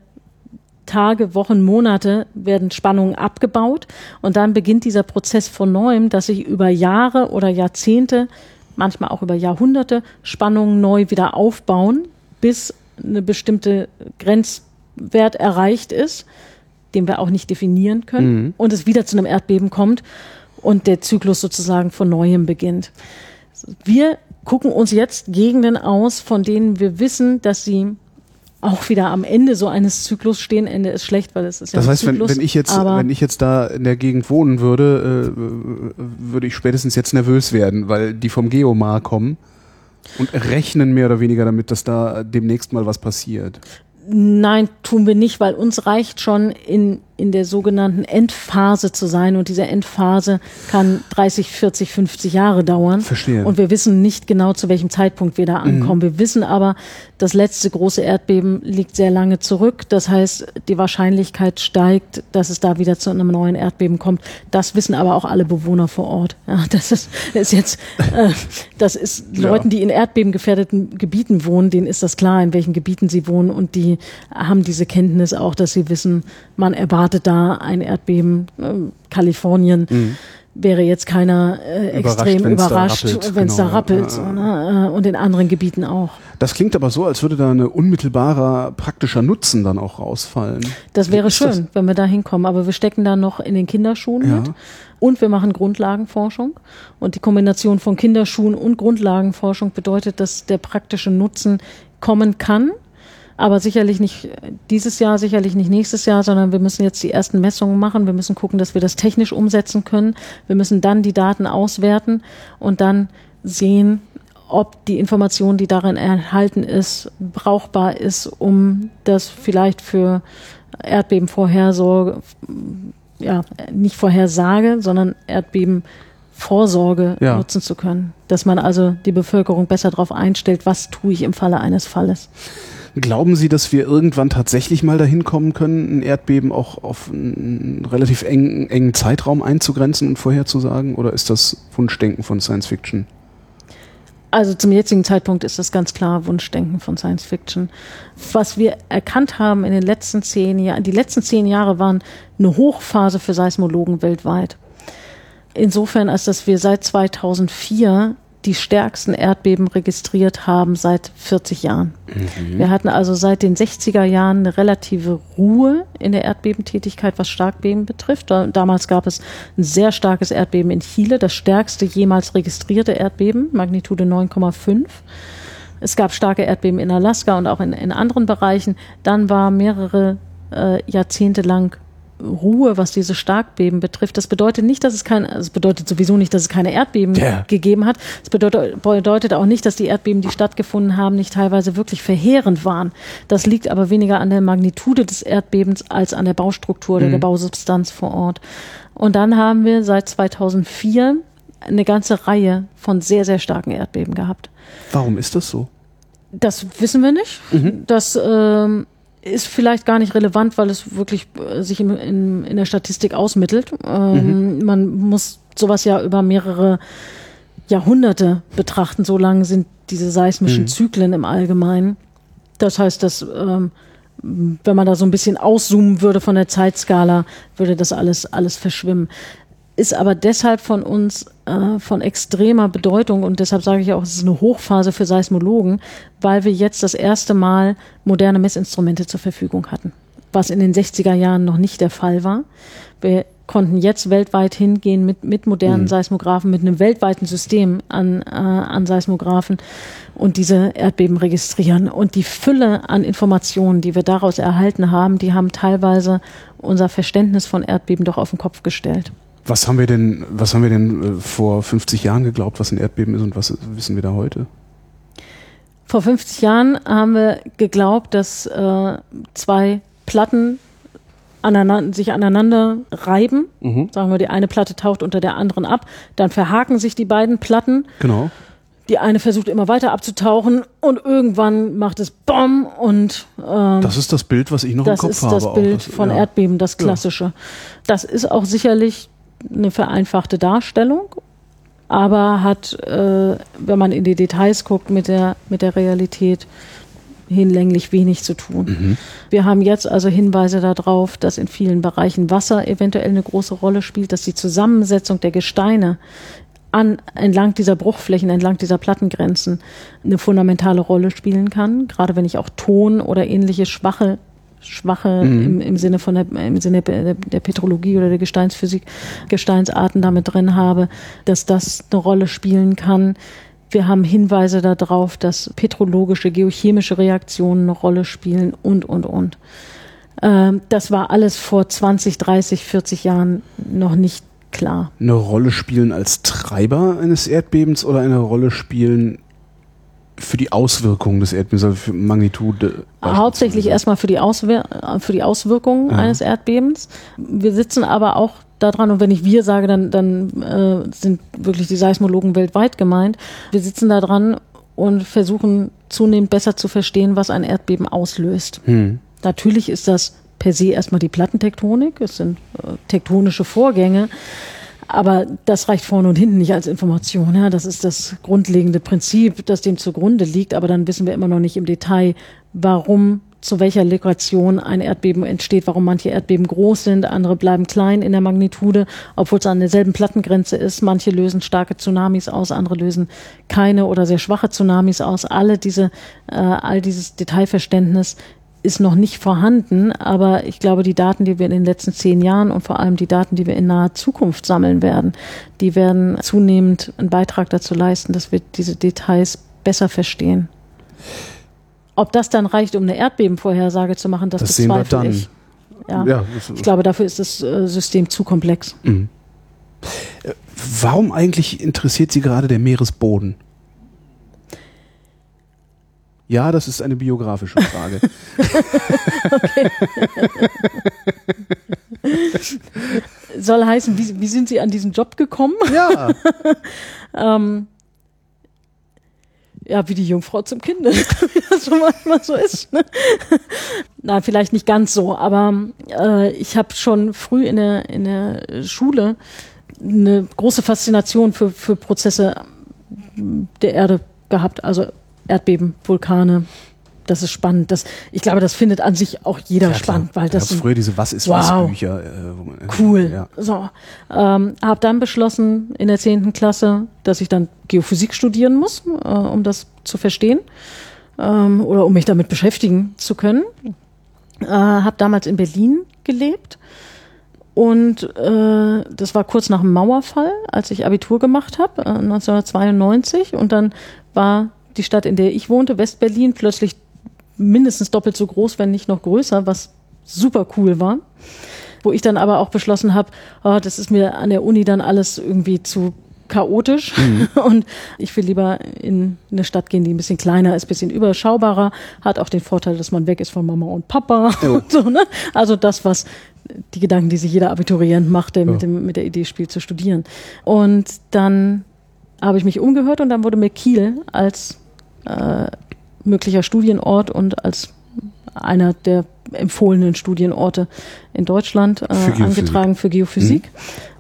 Tage, Wochen, Monate werden Spannungen abgebaut und dann beginnt dieser Prozess von neuem, dass sich über Jahre oder Jahrzehnte, manchmal auch über Jahrhunderte Spannungen neu wieder aufbauen, bis eine bestimmte Grenzwert erreicht ist, den wir auch nicht definieren können mhm. und es wieder zu einem Erdbeben kommt und der Zyklus sozusagen von neuem beginnt. Wir gucken uns jetzt Gegenden aus, von denen wir wissen, dass sie auch wieder am Ende so eines Zyklus stehen. Ende ist schlecht, weil es ist ja Das heißt, Zyklus, wenn, wenn ich jetzt, wenn ich jetzt da in der Gegend wohnen würde, äh, würde ich spätestens jetzt nervös werden, weil die vom Geomar kommen und rechnen mehr oder weniger damit, dass da demnächst mal was passiert. Nein, tun wir nicht, weil uns reicht schon in, in der sogenannten Endphase zu sein und diese Endphase kann 30, 40, 50 Jahre dauern. Verstehe. Und wir wissen nicht genau, zu welchem Zeitpunkt wir da mhm. ankommen. Mhm. Wir wissen aber, das letzte große Erdbeben liegt sehr lange zurück. Das heißt, die Wahrscheinlichkeit steigt, dass es da wieder zu einem neuen Erdbeben kommt. Das wissen aber auch alle Bewohner vor Ort. Ja, das ist, ist jetzt, äh, das ist ja. Leuten, die in erdbebengefährdeten Gebieten wohnen, denen ist das klar, in welchen Gebieten sie wohnen und die haben diese Kenntnis auch, dass sie wissen, man erwartet da ein Erdbeben, äh, Kalifornien. Mhm wäre jetzt keiner äh, extrem überrascht, wenn es da rappelt, genau. da rappelt so, ne? Äh, und in anderen Gebieten auch. Das klingt aber so, als würde da ein unmittelbarer praktischer Nutzen dann auch rausfallen. Das wäre schön, das? wenn wir da hinkommen, aber wir stecken da noch in den Kinderschuhen ja. mit und wir machen Grundlagenforschung und die Kombination von Kinderschuhen und Grundlagenforschung bedeutet, dass der praktische Nutzen kommen kann aber sicherlich nicht dieses Jahr, sicherlich nicht nächstes Jahr, sondern wir müssen jetzt die ersten Messungen machen. Wir müssen gucken, dass wir das technisch umsetzen können. Wir müssen dann die Daten auswerten und dann sehen, ob die Information, die darin enthalten ist, brauchbar ist, um das vielleicht für Erdbebenvorhersorge, ja, nicht Vorhersage, sondern Erdbebenvorsorge ja. nutzen zu können. Dass man also die Bevölkerung besser darauf einstellt, was tue ich im Falle eines Falles. Glauben Sie, dass wir irgendwann tatsächlich mal dahin kommen können, ein Erdbeben auch auf einen relativ engen, engen Zeitraum einzugrenzen und vorherzusagen? Oder ist das Wunschdenken von Science Fiction? Also zum jetzigen Zeitpunkt ist das ganz klar Wunschdenken von Science Fiction. Was wir erkannt haben in den letzten zehn Jahren, die letzten zehn Jahre waren eine Hochphase für Seismologen weltweit. Insofern, als dass wir seit 2004 die stärksten Erdbeben registriert haben seit 40 Jahren. Mhm. Wir hatten also seit den 60er Jahren eine relative Ruhe in der Erdbebentätigkeit, was Starkbeben betrifft. damals gab es ein sehr starkes Erdbeben in Chile, das stärkste jemals registrierte Erdbeben, Magnitude 9,5. Es gab starke Erdbeben in Alaska und auch in, in anderen Bereichen. Dann war mehrere äh, Jahrzehnte lang Ruhe, was diese Starkbeben betrifft. Das bedeutet nicht, dass es kein, es bedeutet sowieso nicht, dass es keine Erdbeben yeah. gegeben hat. Es bedeutet, bedeutet auch nicht, dass die Erdbeben, die stattgefunden haben, nicht teilweise wirklich verheerend waren. Das liegt aber weniger an der Magnitude des Erdbebens als an der Baustruktur oder mhm. der Bausubstanz vor Ort. Und dann haben wir seit 2004 eine ganze Reihe von sehr, sehr starken Erdbeben gehabt. Warum ist das so? Das wissen wir nicht. Mhm. Das ähm, ist vielleicht gar nicht relevant, weil es wirklich äh, sich in, in, in der Statistik ausmittelt. Ähm, mhm. Man muss sowas ja über mehrere Jahrhunderte betrachten. So lang sind diese seismischen mhm. Zyklen im Allgemeinen. Das heißt, dass ähm, wenn man da so ein bisschen auszoomen würde von der Zeitskala, würde das alles alles verschwimmen ist aber deshalb von uns äh, von extremer Bedeutung und deshalb sage ich auch, es ist eine Hochphase für Seismologen, weil wir jetzt das erste Mal moderne Messinstrumente zur Verfügung hatten, was in den 60er Jahren noch nicht der Fall war. Wir konnten jetzt weltweit hingehen mit, mit modernen mhm. Seismographen, mit einem weltweiten System an, äh, an Seismographen und diese Erdbeben registrieren. Und die Fülle an Informationen, die wir daraus erhalten haben, die haben teilweise unser Verständnis von Erdbeben doch auf den Kopf gestellt. Was haben wir denn, was haben wir denn äh, vor 50 Jahren geglaubt, was ein Erdbeben ist und was wissen wir da heute? Vor 50 Jahren haben wir geglaubt, dass äh, zwei Platten aneinander, sich aneinander reiben. Mhm. Sagen wir, die eine Platte taucht unter der anderen ab. Dann verhaken sich die beiden Platten. Genau. Die eine versucht immer weiter abzutauchen und irgendwann macht es BOM und ähm, Das ist das Bild, was ich noch im Kopf habe. Das ist das Bild das, von ja. Erdbeben, das klassische. Ja. Das ist auch sicherlich eine vereinfachte Darstellung, aber hat, äh, wenn man in die Details guckt, mit der, mit der Realität hinlänglich wenig zu tun. Mhm. Wir haben jetzt also Hinweise darauf, dass in vielen Bereichen Wasser eventuell eine große Rolle spielt, dass die Zusammensetzung der Gesteine an, entlang dieser Bruchflächen, entlang dieser Plattengrenzen eine fundamentale Rolle spielen kann. Gerade wenn ich auch Ton oder ähnliche schwache schwache mhm. im, im Sinne von der, im Sinne der, der Petrologie oder der Gesteinsphysik, Gesteinsarten damit drin habe, dass das eine Rolle spielen kann. Wir haben Hinweise darauf, dass petrologische, geochemische Reaktionen eine Rolle spielen und, und, und. Ähm, das war alles vor 20, 30, 40 Jahren noch nicht klar. Eine Rolle spielen als Treiber eines Erdbebens oder eine Rolle spielen für die Auswirkungen des Erdbebens, also für Magnitude? Hauptsächlich erstmal für die, Auswir für die Auswirkungen ja. eines Erdbebens. Wir sitzen aber auch daran, und wenn ich wir sage, dann, dann äh, sind wirklich die Seismologen weltweit gemeint. Wir sitzen da dran und versuchen zunehmend besser zu verstehen, was ein Erdbeben auslöst. Hm. Natürlich ist das per se erstmal die Plattentektonik, es sind äh, tektonische Vorgänge, aber das reicht vorne und hinten nicht als Information. Ja? Das ist das grundlegende Prinzip, das dem zugrunde liegt. Aber dann wissen wir immer noch nicht im Detail, warum zu welcher Lokation ein Erdbeben entsteht, warum manche Erdbeben groß sind, andere bleiben klein in der Magnitude, obwohl es an derselben Plattengrenze ist. Manche lösen starke Tsunamis aus, andere lösen keine oder sehr schwache Tsunamis aus. Alle diese, äh, all dieses Detailverständnis ist noch nicht vorhanden, aber ich glaube, die Daten, die wir in den letzten zehn Jahren und vor allem die Daten, die wir in naher Zukunft sammeln werden, die werden zunehmend einen Beitrag dazu leisten, dass wir diese Details besser verstehen. Ob das dann reicht, um eine Erdbebenvorhersage zu machen, das, das bezweifle sehen wir dann. ich. Ja. ja ich glaube, dafür ist das äh, System zu komplex. Mhm. Äh, warum eigentlich interessiert Sie gerade der Meeresboden? Ja, das ist eine biografische Frage. Soll heißen, wie, wie, sind Sie an diesen Job gekommen? Ja. ähm, ja, wie die Jungfrau zum Kind, wie das so manchmal so ist. Ne? Na, vielleicht nicht ganz so, aber äh, ich habe schon früh in der, in der Schule eine große Faszination für, für Prozesse der Erde gehabt, also Erdbeben, Vulkane, das ist spannend. Das, ich glaube, das findet an sich auch jeder ja, spannend, weil das ja, früher diese Was ist wow, was Bücher. Äh, cool. Ja. So, ähm, habe dann beschlossen in der zehnten Klasse, dass ich dann Geophysik studieren muss, äh, um das zu verstehen ähm, oder um mich damit beschäftigen zu können. Äh, habe damals in Berlin gelebt und äh, das war kurz nach dem Mauerfall, als ich Abitur gemacht habe, äh, 1992 und dann war die Stadt, in der ich wohnte, Westberlin, plötzlich mindestens doppelt so groß, wenn nicht noch größer, was super cool war. Wo ich dann aber auch beschlossen habe, oh, das ist mir an der Uni dann alles irgendwie zu chaotisch mhm. und ich will lieber in eine Stadt gehen, die ein bisschen kleiner ist, ein bisschen überschaubarer, hat auch den Vorteil, dass man weg ist von Mama und Papa und so, ne? Also das, was die Gedanken, die sich jeder Abiturient macht, der mit, dem, mit der Idee spielt, zu studieren. Und dann habe ich mich umgehört und dann wurde mir Kiel als äh, möglicher Studienort und als einer der empfohlenen Studienorte in Deutschland äh, für angetragen für Geophysik.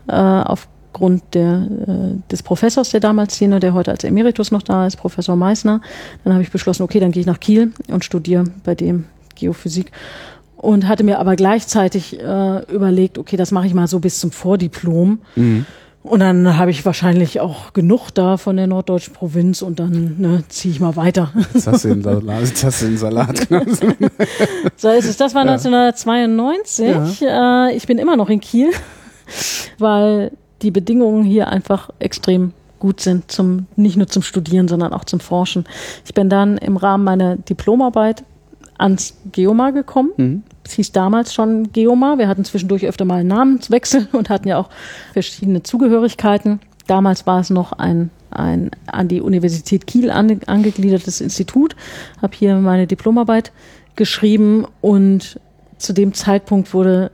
Mhm. Äh, aufgrund der, äh, des Professors, der damals hier, der heute als Emeritus noch da ist, Professor Meissner. Dann habe ich beschlossen, okay, dann gehe ich nach Kiel und studiere bei dem Geophysik. Und hatte mir aber gleichzeitig äh, überlegt, okay, das mache ich mal so bis zum Vordiplom. Mhm und dann habe ich wahrscheinlich auch genug da von der norddeutschen Provinz und dann ne, ziehe ich mal weiter. Jetzt hast du den Salat. Hast du den Salat so ist es. Das war ja. 1992. Ja. Äh, ich bin immer noch in Kiel, weil die Bedingungen hier einfach extrem gut sind, zum, nicht nur zum Studieren, sondern auch zum Forschen. Ich bin dann im Rahmen meiner Diplomarbeit ans Geomar gekommen. Mhm. Es hieß damals schon Geomar. Wir hatten zwischendurch öfter mal einen Namenswechsel und hatten ja auch verschiedene Zugehörigkeiten. Damals war es noch ein, ein an die Universität Kiel ange, angegliedertes Institut. Habe hier meine Diplomarbeit geschrieben und zu dem Zeitpunkt wurde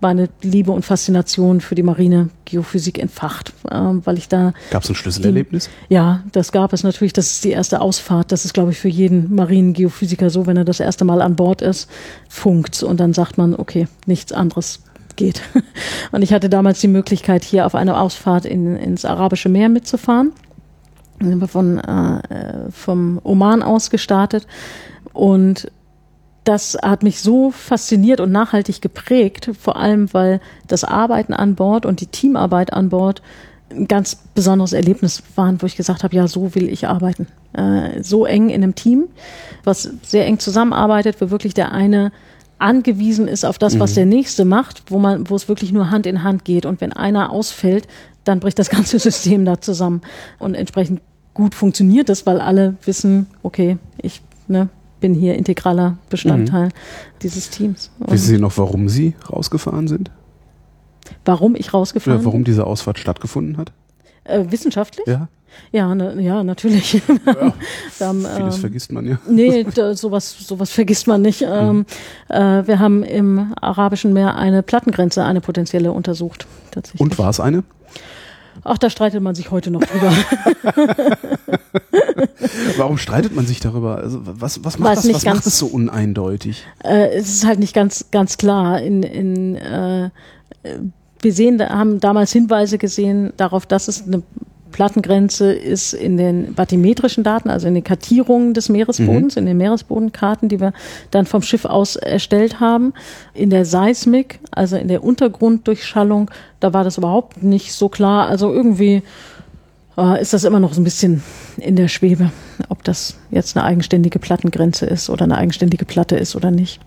meine Liebe und Faszination für die marine Geophysik entfacht, äh, weil ich da. Gab es ein Schlüsselerlebnis? Die, ja, das gab es natürlich. Das ist die erste Ausfahrt. Das ist, glaube ich, für jeden marinen Geophysiker so, wenn er das erste Mal an Bord ist, funkt und dann sagt man, okay, nichts anderes geht. Und ich hatte damals die Möglichkeit, hier auf eine Ausfahrt in, ins Arabische Meer mitzufahren. Dann sind wir von, äh, vom Oman aus gestartet und das hat mich so fasziniert und nachhaltig geprägt, vor allem weil das Arbeiten an Bord und die Teamarbeit an Bord ein ganz besonderes Erlebnis waren, wo ich gesagt habe, ja, so will ich arbeiten. Äh, so eng in einem Team, was sehr eng zusammenarbeitet, wo wirklich der eine angewiesen ist auf das, was mhm. der nächste macht, wo man, wo es wirklich nur Hand in Hand geht. Und wenn einer ausfällt, dann bricht das ganze System da zusammen. Und entsprechend gut funktioniert das, weil alle wissen, okay, ich ne, bin hier integraler Bestandteil mhm. dieses Teams. Und Wissen Sie noch, warum Sie rausgefahren sind? Warum ich rausgefahren bin? Warum diese Ausfahrt stattgefunden hat? Äh, wissenschaftlich? Ja. Ja, ne, ja, natürlich. Ja, haben, vieles ähm, vergisst man ja. Nee, da, sowas, sowas vergisst man nicht. Mhm. Ähm, äh, wir haben im Arabischen Meer eine Plattengrenze, eine potenzielle untersucht. Tatsächlich. Und war es eine? Ach, da streitet man sich heute noch drüber. Warum streitet man sich darüber? Also was, was macht, das, was macht das so uneindeutig? Äh, es ist halt nicht ganz, ganz klar. In, in, äh, wir sehen, haben damals Hinweise gesehen darauf, dass es eine Plattengrenze ist in den bathymetrischen Daten, also in den Kartierungen des Meeresbodens, mhm. in den Meeresbodenkarten, die wir dann vom Schiff aus erstellt haben. In der Seismik, also in der Untergrunddurchschallung, da war das überhaupt nicht so klar. Also irgendwie äh, ist das immer noch so ein bisschen in der Schwebe, ob das jetzt eine eigenständige Plattengrenze ist oder eine eigenständige Platte ist oder nicht.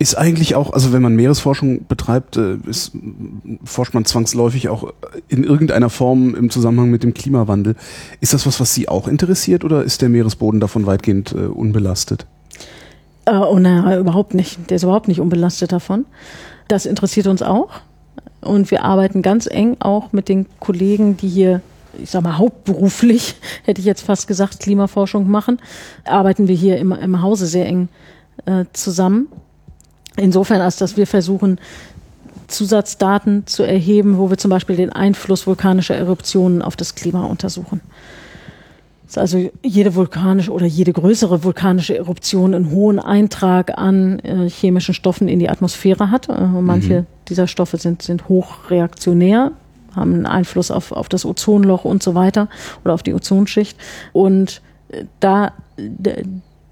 Ist eigentlich auch, also wenn man Meeresforschung betreibt, äh, ist, forscht man zwangsläufig auch in irgendeiner Form im Zusammenhang mit dem Klimawandel. Ist das was, was Sie auch interessiert oder ist der Meeresboden davon weitgehend äh, unbelastet? Äh, oh naja, überhaupt nicht. Der ist überhaupt nicht unbelastet davon. Das interessiert uns auch. Und wir arbeiten ganz eng auch mit den Kollegen, die hier ich sag mal, hauptberuflich, hätte ich jetzt fast gesagt, Klimaforschung machen, arbeiten wir hier im, im Hause sehr eng äh, zusammen. Insofern, als dass wir versuchen, Zusatzdaten zu erheben, wo wir zum Beispiel den Einfluss vulkanischer Eruptionen auf das Klima untersuchen. Dass also jede vulkanische oder jede größere vulkanische Eruption einen hohen Eintrag an äh, chemischen Stoffen in die Atmosphäre hat. Äh, manche mhm. dieser Stoffe sind, sind hochreaktionär, haben einen Einfluss auf, auf das Ozonloch und so weiter oder auf die Ozonschicht. Und äh, da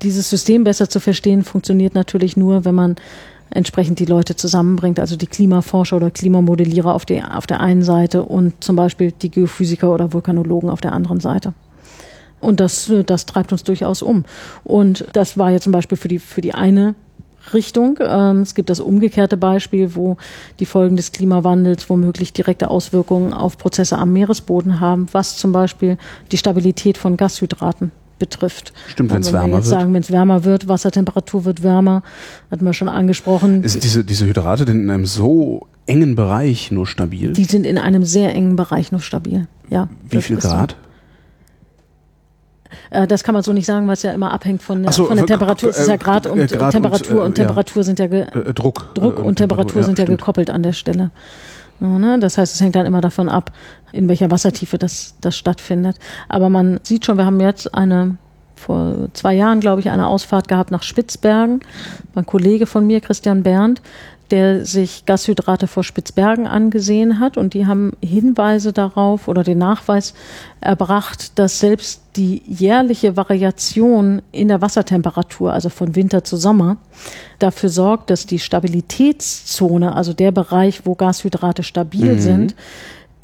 dieses System besser zu verstehen, funktioniert natürlich nur, wenn man entsprechend die Leute zusammenbringt, also die Klimaforscher oder Klimamodellierer auf, die, auf der einen Seite und zum Beispiel die Geophysiker oder Vulkanologen auf der anderen Seite. Und das, das treibt uns durchaus um. Und das war ja zum Beispiel für die, für die eine Richtung. Ähm, es gibt das umgekehrte Beispiel, wo die Folgen des Klimawandels womöglich direkte Auswirkungen auf Prozesse am Meeresboden haben, was zum Beispiel die Stabilität von Gashydraten betrifft. Stimmt, wenn es wärmer wir jetzt wird. sagen, wenn es wärmer wird, Wassertemperatur wird wärmer, hatten wir schon angesprochen. Ist diese, diese Hydrate denn in einem so engen Bereich nur stabil? Die sind in einem sehr engen Bereich nur stabil, ja. Wie viel Grad? Äh, das kann man so nicht sagen, weil es ja immer abhängt von der, so, von der Temperatur. Es ist ja Grad und Grad Temperatur und, und Temperatur ja. sind ja äh, Druck, Druck und Temperatur sind ja, ja gekoppelt an der Stelle. Ne? Das heißt, es hängt dann immer davon ab, in welcher Wassertiefe das, das stattfindet. Aber man sieht schon, wir haben jetzt eine, vor zwei Jahren, glaube ich, eine Ausfahrt gehabt nach Spitzbergen. Ein Kollege von mir, Christian Berndt, der sich Gashydrate vor Spitzbergen angesehen hat und die haben Hinweise darauf oder den Nachweis erbracht, dass selbst die jährliche Variation in der Wassertemperatur, also von Winter zu Sommer, dafür sorgt, dass die Stabilitätszone, also der Bereich, wo Gashydrate stabil mhm. sind,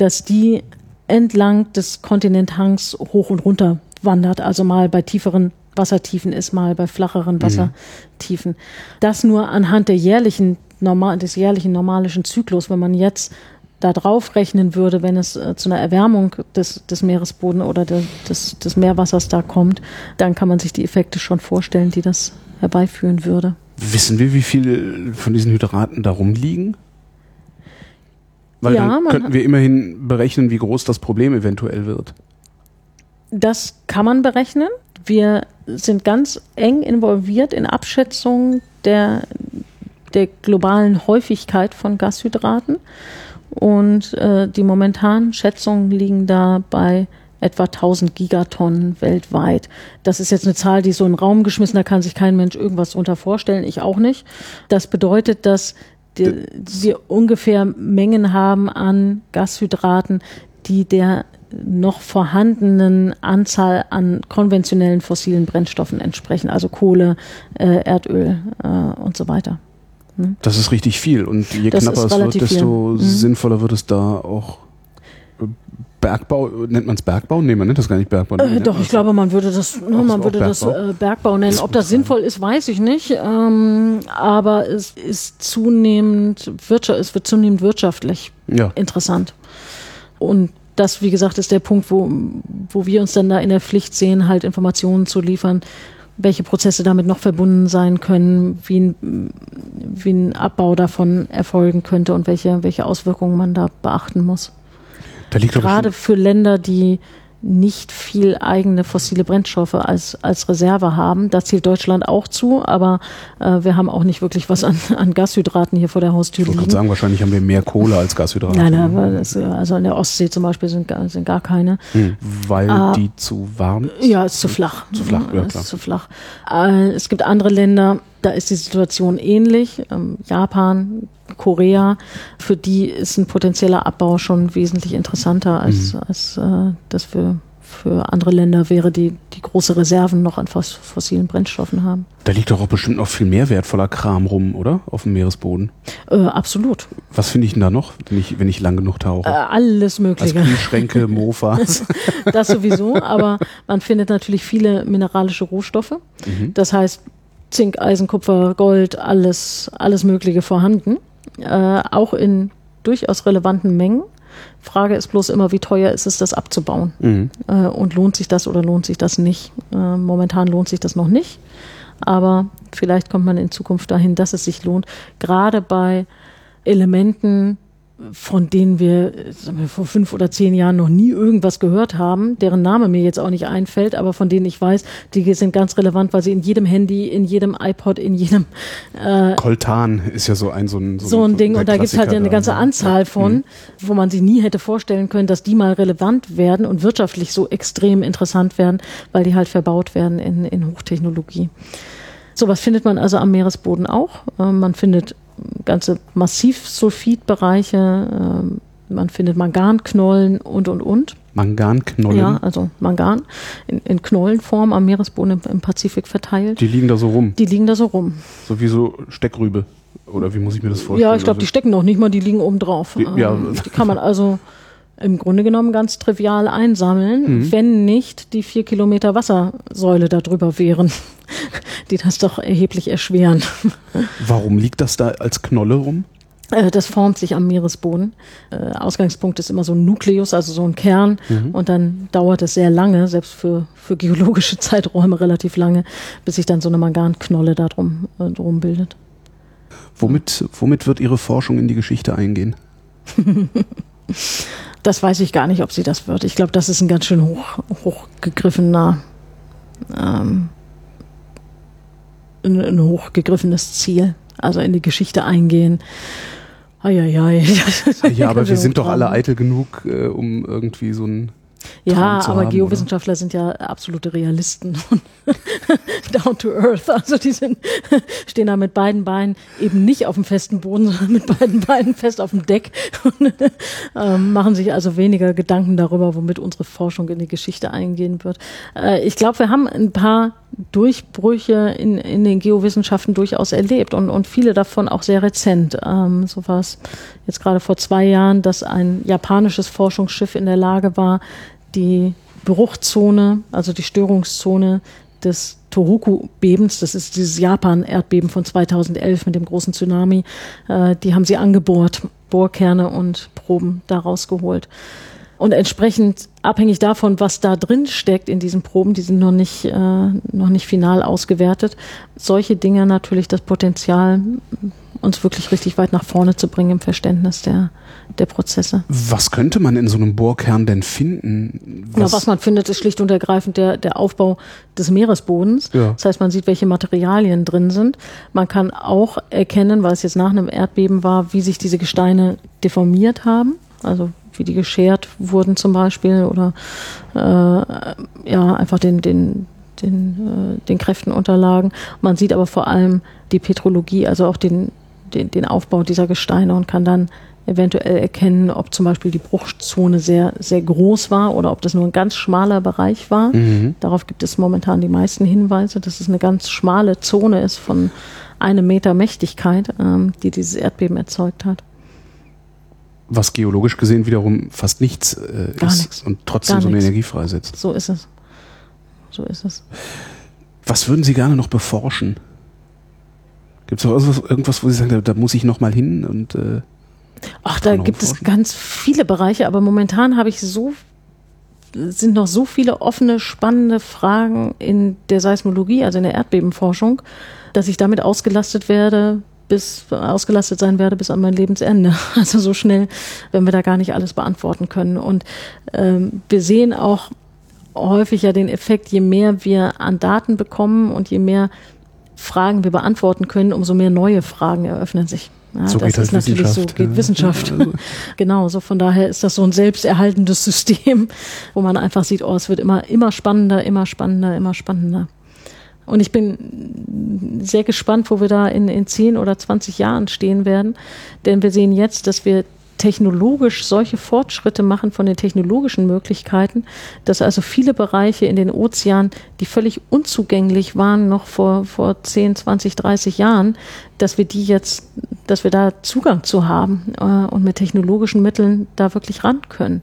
dass die entlang des Kontinenthangs hoch und runter wandert, also mal bei tieferen Wassertiefen ist, mal bei flacheren mhm. Wassertiefen. Mhm. Das nur anhand der jährlichen normal, des jährlichen normalischen Zyklus, wenn man jetzt da drauf rechnen würde, wenn es äh, zu einer Erwärmung des, des Meeresbodens oder de, des, des Meerwassers da kommt, dann kann man sich die Effekte schon vorstellen, die das herbeiführen würde. Wissen wir, wie viele von diesen Hydraten da rumliegen? Weil ja, dann könnten wir immerhin berechnen, wie groß das Problem eventuell wird. Das kann man berechnen. Wir sind ganz eng involviert in Abschätzungen der, der globalen Häufigkeit von Gashydraten. Und äh, die momentanen Schätzungen liegen da bei etwa 1000 Gigatonnen weltweit. Das ist jetzt eine Zahl, die so in den Raum geschmissen, da kann sich kein Mensch irgendwas drunter vorstellen, ich auch nicht. Das bedeutet, dass die, wir ungefähr Mengen haben an Gashydraten, die der noch vorhandenen Anzahl an konventionellen fossilen Brennstoffen entsprechen, also Kohle, äh, Erdöl äh, und so weiter. Hm? Das ist richtig viel und je das knapper es wird, desto viel. sinnvoller wird es da auch Bergbau, nennt man es Bergbau? Nee, man nennt das gar nicht Bergbau. Äh, doch, ich glaube, man würde das, ne, man würde Bergbau? das äh, Bergbau nennen. Ob das sinnvoll ist, weiß ich nicht. Ähm, aber es ist zunehmend Wirtschaft, es wird zunehmend wirtschaftlich ja. interessant. Und das, wie gesagt, ist der Punkt, wo, wo wir uns dann da in der Pflicht sehen, halt Informationen zu liefern, welche Prozesse damit noch verbunden sein können, wie ein, wie ein Abbau davon erfolgen könnte und welche, welche Auswirkungen man da beachten muss. Da Gerade für Länder, die nicht viel eigene fossile Brennstoffe als, als Reserve haben. Da zählt Deutschland auch zu, aber äh, wir haben auch nicht wirklich was an, an Gashydraten hier vor der Haustür liegen. Ich würde sagen, wahrscheinlich haben wir mehr Kohle als Gashydrate. Nein, nein das, also in der Ostsee zum Beispiel sind, sind gar keine. Hm, weil äh, die zu warm ist? Ja, ist zu flach. Zu flach, ja klar. Ist zu flach. Äh, es gibt andere Länder, Da ist die Situation ähnlich. Ähm, Japan, Korea, für die ist ein potenzieller Abbau schon wesentlich interessanter als, mhm. als äh, das für für andere Länder wäre, die, die große Reserven noch an fossilen Brennstoffen haben. Da liegt doch auch bestimmt noch viel mehr wertvoller Kram rum, oder? Auf dem Meeresboden. Äh, absolut. Was finde ich denn da noch, wenn ich, wenn ich lang genug tauche? Äh, alles Mögliche. Also Kühlschränke, Mofas. das sowieso, aber man findet natürlich viele mineralische Rohstoffe. Mhm. Das heißt, Zink, Eisen, Kupfer, Gold, alles, alles Mögliche vorhanden. Äh, auch in durchaus relevanten Mengen. Frage ist bloß immer, wie teuer ist es, das abzubauen? Mhm. Äh, und lohnt sich das oder lohnt sich das nicht? Äh, momentan lohnt sich das noch nicht. Aber vielleicht kommt man in Zukunft dahin, dass es sich lohnt. Gerade bei Elementen, von denen wir, wir, vor fünf oder zehn Jahren noch nie irgendwas gehört haben, deren Name mir jetzt auch nicht einfällt, aber von denen ich weiß, die sind ganz relevant, weil sie in jedem Handy, in jedem iPod, in jedem äh, Coltan ist ja so ein so ein, so, so ein Ding und da gibt es halt ja eine ganze Anzahl von, mhm. wo man sich nie hätte vorstellen können, dass die mal relevant werden und wirtschaftlich so extrem interessant werden, weil die halt verbaut werden in, in Hochtechnologie. Sowas findet man also am Meeresboden auch. Äh, man findet ganze Massivsulfidbereiche, äh, man findet Manganknollen und, und, und. Manganknollen? Ja, also Mangan in, in Knollenform am Meeresboden im, im, Pazifik verteilt. Die liegen da so rum? Die liegen da so rum. So wie so Steckrübe? Oder wie muss ich mir das vorstellen? Ja, ich glaube, die stecken noch nicht mal, die liegen oben drauf. Die, ja. Ähm, die kann man also im Grunde genommen ganz trivial einsammeln, mhm. wenn nicht die vier Kilometer Wassersäule darüber wären, die das doch erheblich erschweren. Warum liegt das da als Knolle rum? Äh, das formt sich am Meeresboden. Äh, Ausgangspunkt ist immer so ein Nukleus, also so ein Kern. Mhm. Und dann dauert es sehr lange, selbst für, für geologische Zeiträume relativ lange, bis sich dann so eine Manganknolle da drum, äh, drum bildet. Womit, womit wird Ihre Forschung in die Geschichte eingehen? Das weiß ich gar nicht, ob sie das wird. Ich glaube, das ist ein ganz schön hoch, hochgegriffener, ähm, ein, ein hochgegriffenes Ziel. Also in die Geschichte eingehen. Eieiei. Ja, aber wir sind doch alle eitel genug, äh, um irgendwie so ein ja, aber haben, Geowissenschaftler oder? sind ja absolute Realisten und down to earth. Also die sind, stehen da mit beiden Beinen eben nicht auf dem festen Boden, sondern mit beiden Beinen fest auf dem Deck und ähm, machen sich also weniger Gedanken darüber, womit unsere Forschung in die Geschichte eingehen wird. Äh, ich glaube, wir haben ein paar Durchbrüche in, in den Geowissenschaften durchaus erlebt und, und viele davon auch sehr rezent. Ähm, so war es jetzt gerade vor zwei Jahren, dass ein japanisches Forschungsschiff in der Lage war, die Bruchzone, also die Störungszone des Tohoku-Bebens, das ist dieses Japan-Erdbeben von 2011 mit dem großen Tsunami, äh, die haben sie angebohrt, Bohrkerne und Proben daraus geholt. Und entsprechend abhängig davon, was da drin steckt in diesen Proben, die sind noch nicht, äh, noch nicht final ausgewertet, solche Dinge natürlich das Potenzial, uns wirklich richtig weit nach vorne zu bringen im Verständnis der, der Prozesse. Was könnte man in so einem Bohrkern denn finden? Was, ja, was man findet, ist schlicht und ergreifend der, der Aufbau des Meeresbodens. Ja. Das heißt, man sieht, welche Materialien drin sind. Man kann auch erkennen, weil es jetzt nach einem Erdbeben war, wie sich diese Gesteine deformiert haben. Also wie die geschert wurden zum Beispiel oder äh, ja einfach den, den, den, äh, den Kräften unterlagen. Man sieht aber vor allem die Petrologie, also auch den, den, den Aufbau dieser Gesteine und kann dann eventuell erkennen, ob zum Beispiel die Bruchzone sehr, sehr groß war oder ob das nur ein ganz schmaler Bereich war. Mhm. Darauf gibt es momentan die meisten Hinweise, dass es eine ganz schmale Zone ist von einem Meter Mächtigkeit, ähm, die dieses Erdbeben erzeugt hat. Was geologisch gesehen wiederum fast nichts äh, ist nichts. und trotzdem Gar so eine nichts. Energie freisetzt. So ist es. So ist es. Was würden Sie gerne noch beforschen? Gibt es irgendwas, irgendwas, wo Sie sagen, da, da muss ich noch mal hin und äh, Ach, da gibt es ganz viele Bereiche, aber momentan habe ich so sind noch so viele offene, spannende Fragen in der Seismologie, also in der Erdbebenforschung, dass ich damit ausgelastet werde, bis ausgelastet sein werde bis an mein Lebensende. Also so schnell, wenn wir da gar nicht alles beantworten können. Und ähm, wir sehen auch häufig ja den Effekt, je mehr wir an Daten bekommen und je mehr Fragen wir beantworten können, umso mehr neue Fragen eröffnen sich. Ja, so das ist natürlich so, geht. Wissenschaft. Also. genau, so von daher ist das so ein selbsterhaltendes System, wo man einfach sieht, oh, es wird immer, immer spannender, immer spannender, immer spannender. Und ich bin sehr gespannt, wo wir da in, in 10 oder 20 Jahren stehen werden. Denn wir sehen jetzt, dass wir technologisch solche Fortschritte machen von den technologischen Möglichkeiten, dass also viele Bereiche in den Ozeanen, die völlig unzugänglich waren noch vor, vor 10, 20, 30 Jahren, dass wir die jetzt, dass wir da Zugang zu haben äh, und mit technologischen Mitteln da wirklich ran können.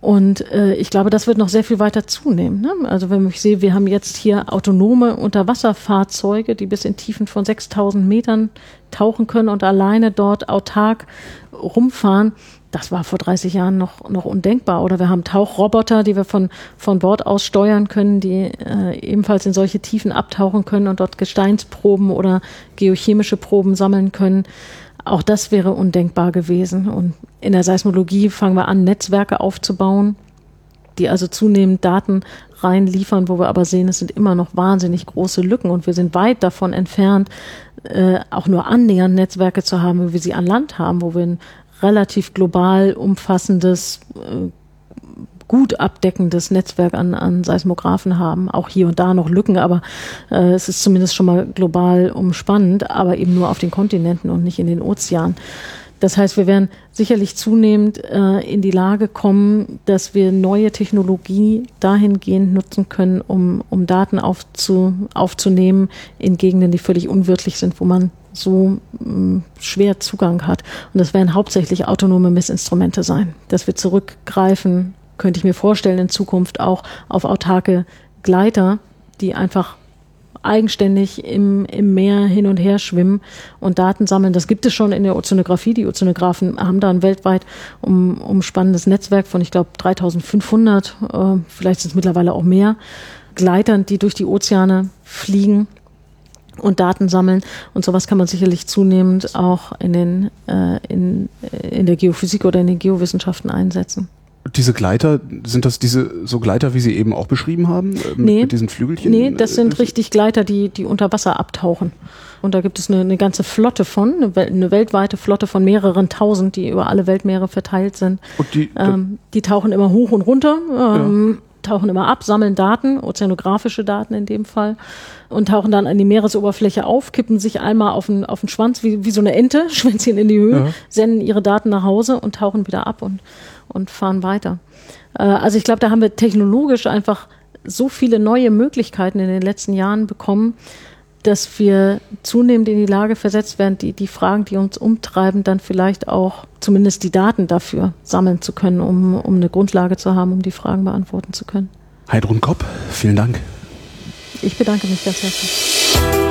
Und äh, ich glaube, das wird noch sehr viel weiter zunehmen. Ne? Also wenn ich sehe, wir haben jetzt hier autonome Unterwasserfahrzeuge, die bis in Tiefen von 6000 Metern tauchen können und alleine dort autark rumfahren. Das war vor 30 Jahren noch, noch undenkbar. Oder wir haben Tauchroboter, die wir von, von Bord aus steuern können, die äh, ebenfalls in solche Tiefen abtauchen können und dort Gesteinsproben oder geochemische Proben sammeln können. Auch das wäre undenkbar gewesen. Und in der Seismologie fangen wir an, Netzwerke aufzubauen, die also zunehmend Daten reinliefern, wo wir aber sehen, es sind immer noch wahnsinnig große Lücken und wir sind weit davon entfernt, äh, auch nur annähernd Netzwerke zu haben, wie wir sie an Land haben, wo wir ein relativ global umfassendes äh, gut abdeckendes Netzwerk an, an Seismographen haben. Auch hier und da noch Lücken, aber äh, es ist zumindest schon mal global umspannend, aber eben nur auf den Kontinenten und nicht in den Ozeanen. Das heißt, wir werden sicherlich zunehmend äh, in die Lage kommen, dass wir neue Technologie dahingehend nutzen können, um, um Daten aufzu, aufzunehmen in Gegenden, die völlig unwirtlich sind, wo man so mh, mm, schwer Zugang hat. Und das werden hauptsächlich autonome Messinstrumente sein, dass wir zurückgreifen könnte ich mir vorstellen, in Zukunft auch auf autarke Gleiter, die einfach eigenständig im, im Meer hin und her schwimmen und Daten sammeln. Das gibt es schon in der Ozeanografie. Die Ozeanographen haben da ein weltweit um, umspannendes Netzwerk von, ich glaube, 3500, äh, vielleicht sind es mittlerweile auch mehr, Gleitern, die durch die Ozeane fliegen und Daten sammeln. Und sowas kann man sicherlich zunehmend auch in, den, äh, in, in der Geophysik oder in den Geowissenschaften einsetzen. Diese Gleiter, sind das diese so Gleiter, wie Sie eben auch beschrieben haben? Äh, mit, nee, mit diesen Flügelchen? Nee, das sind äh, richtig Gleiter, die, die unter Wasser abtauchen. Und da gibt es eine, eine ganze Flotte von, eine, eine, weltweite Flotte von mehreren tausend, die über alle Weltmeere verteilt sind. Und die, ähm, die tauchen immer hoch und runter, ähm, ja. tauchen immer ab, sammeln Daten, ozeanografische Daten in dem Fall, und tauchen dann an die Meeresoberfläche auf, kippen sich einmal auf den, auf den Schwanz, wie, wie so eine Ente, Schwänzchen in die Höhe, ja. senden ihre Daten nach Hause und tauchen wieder ab. Und und fahren weiter. Äh, also ich glaube, da haben wir technologisch einfach so viele neue Möglichkeiten in den letzten Jahren bekommen, dass wir zunehmend in die Lage versetzt werden, die, die Fragen, die uns umtreiben, dann vielleicht auch zumindest die Daten dafür sammeln zu können, um, um eine Grundlage zu haben, um die Fragen beantworten zu können. Heidrun Kopp, vielen Dank. Ich bedanke mich ganz herzlich.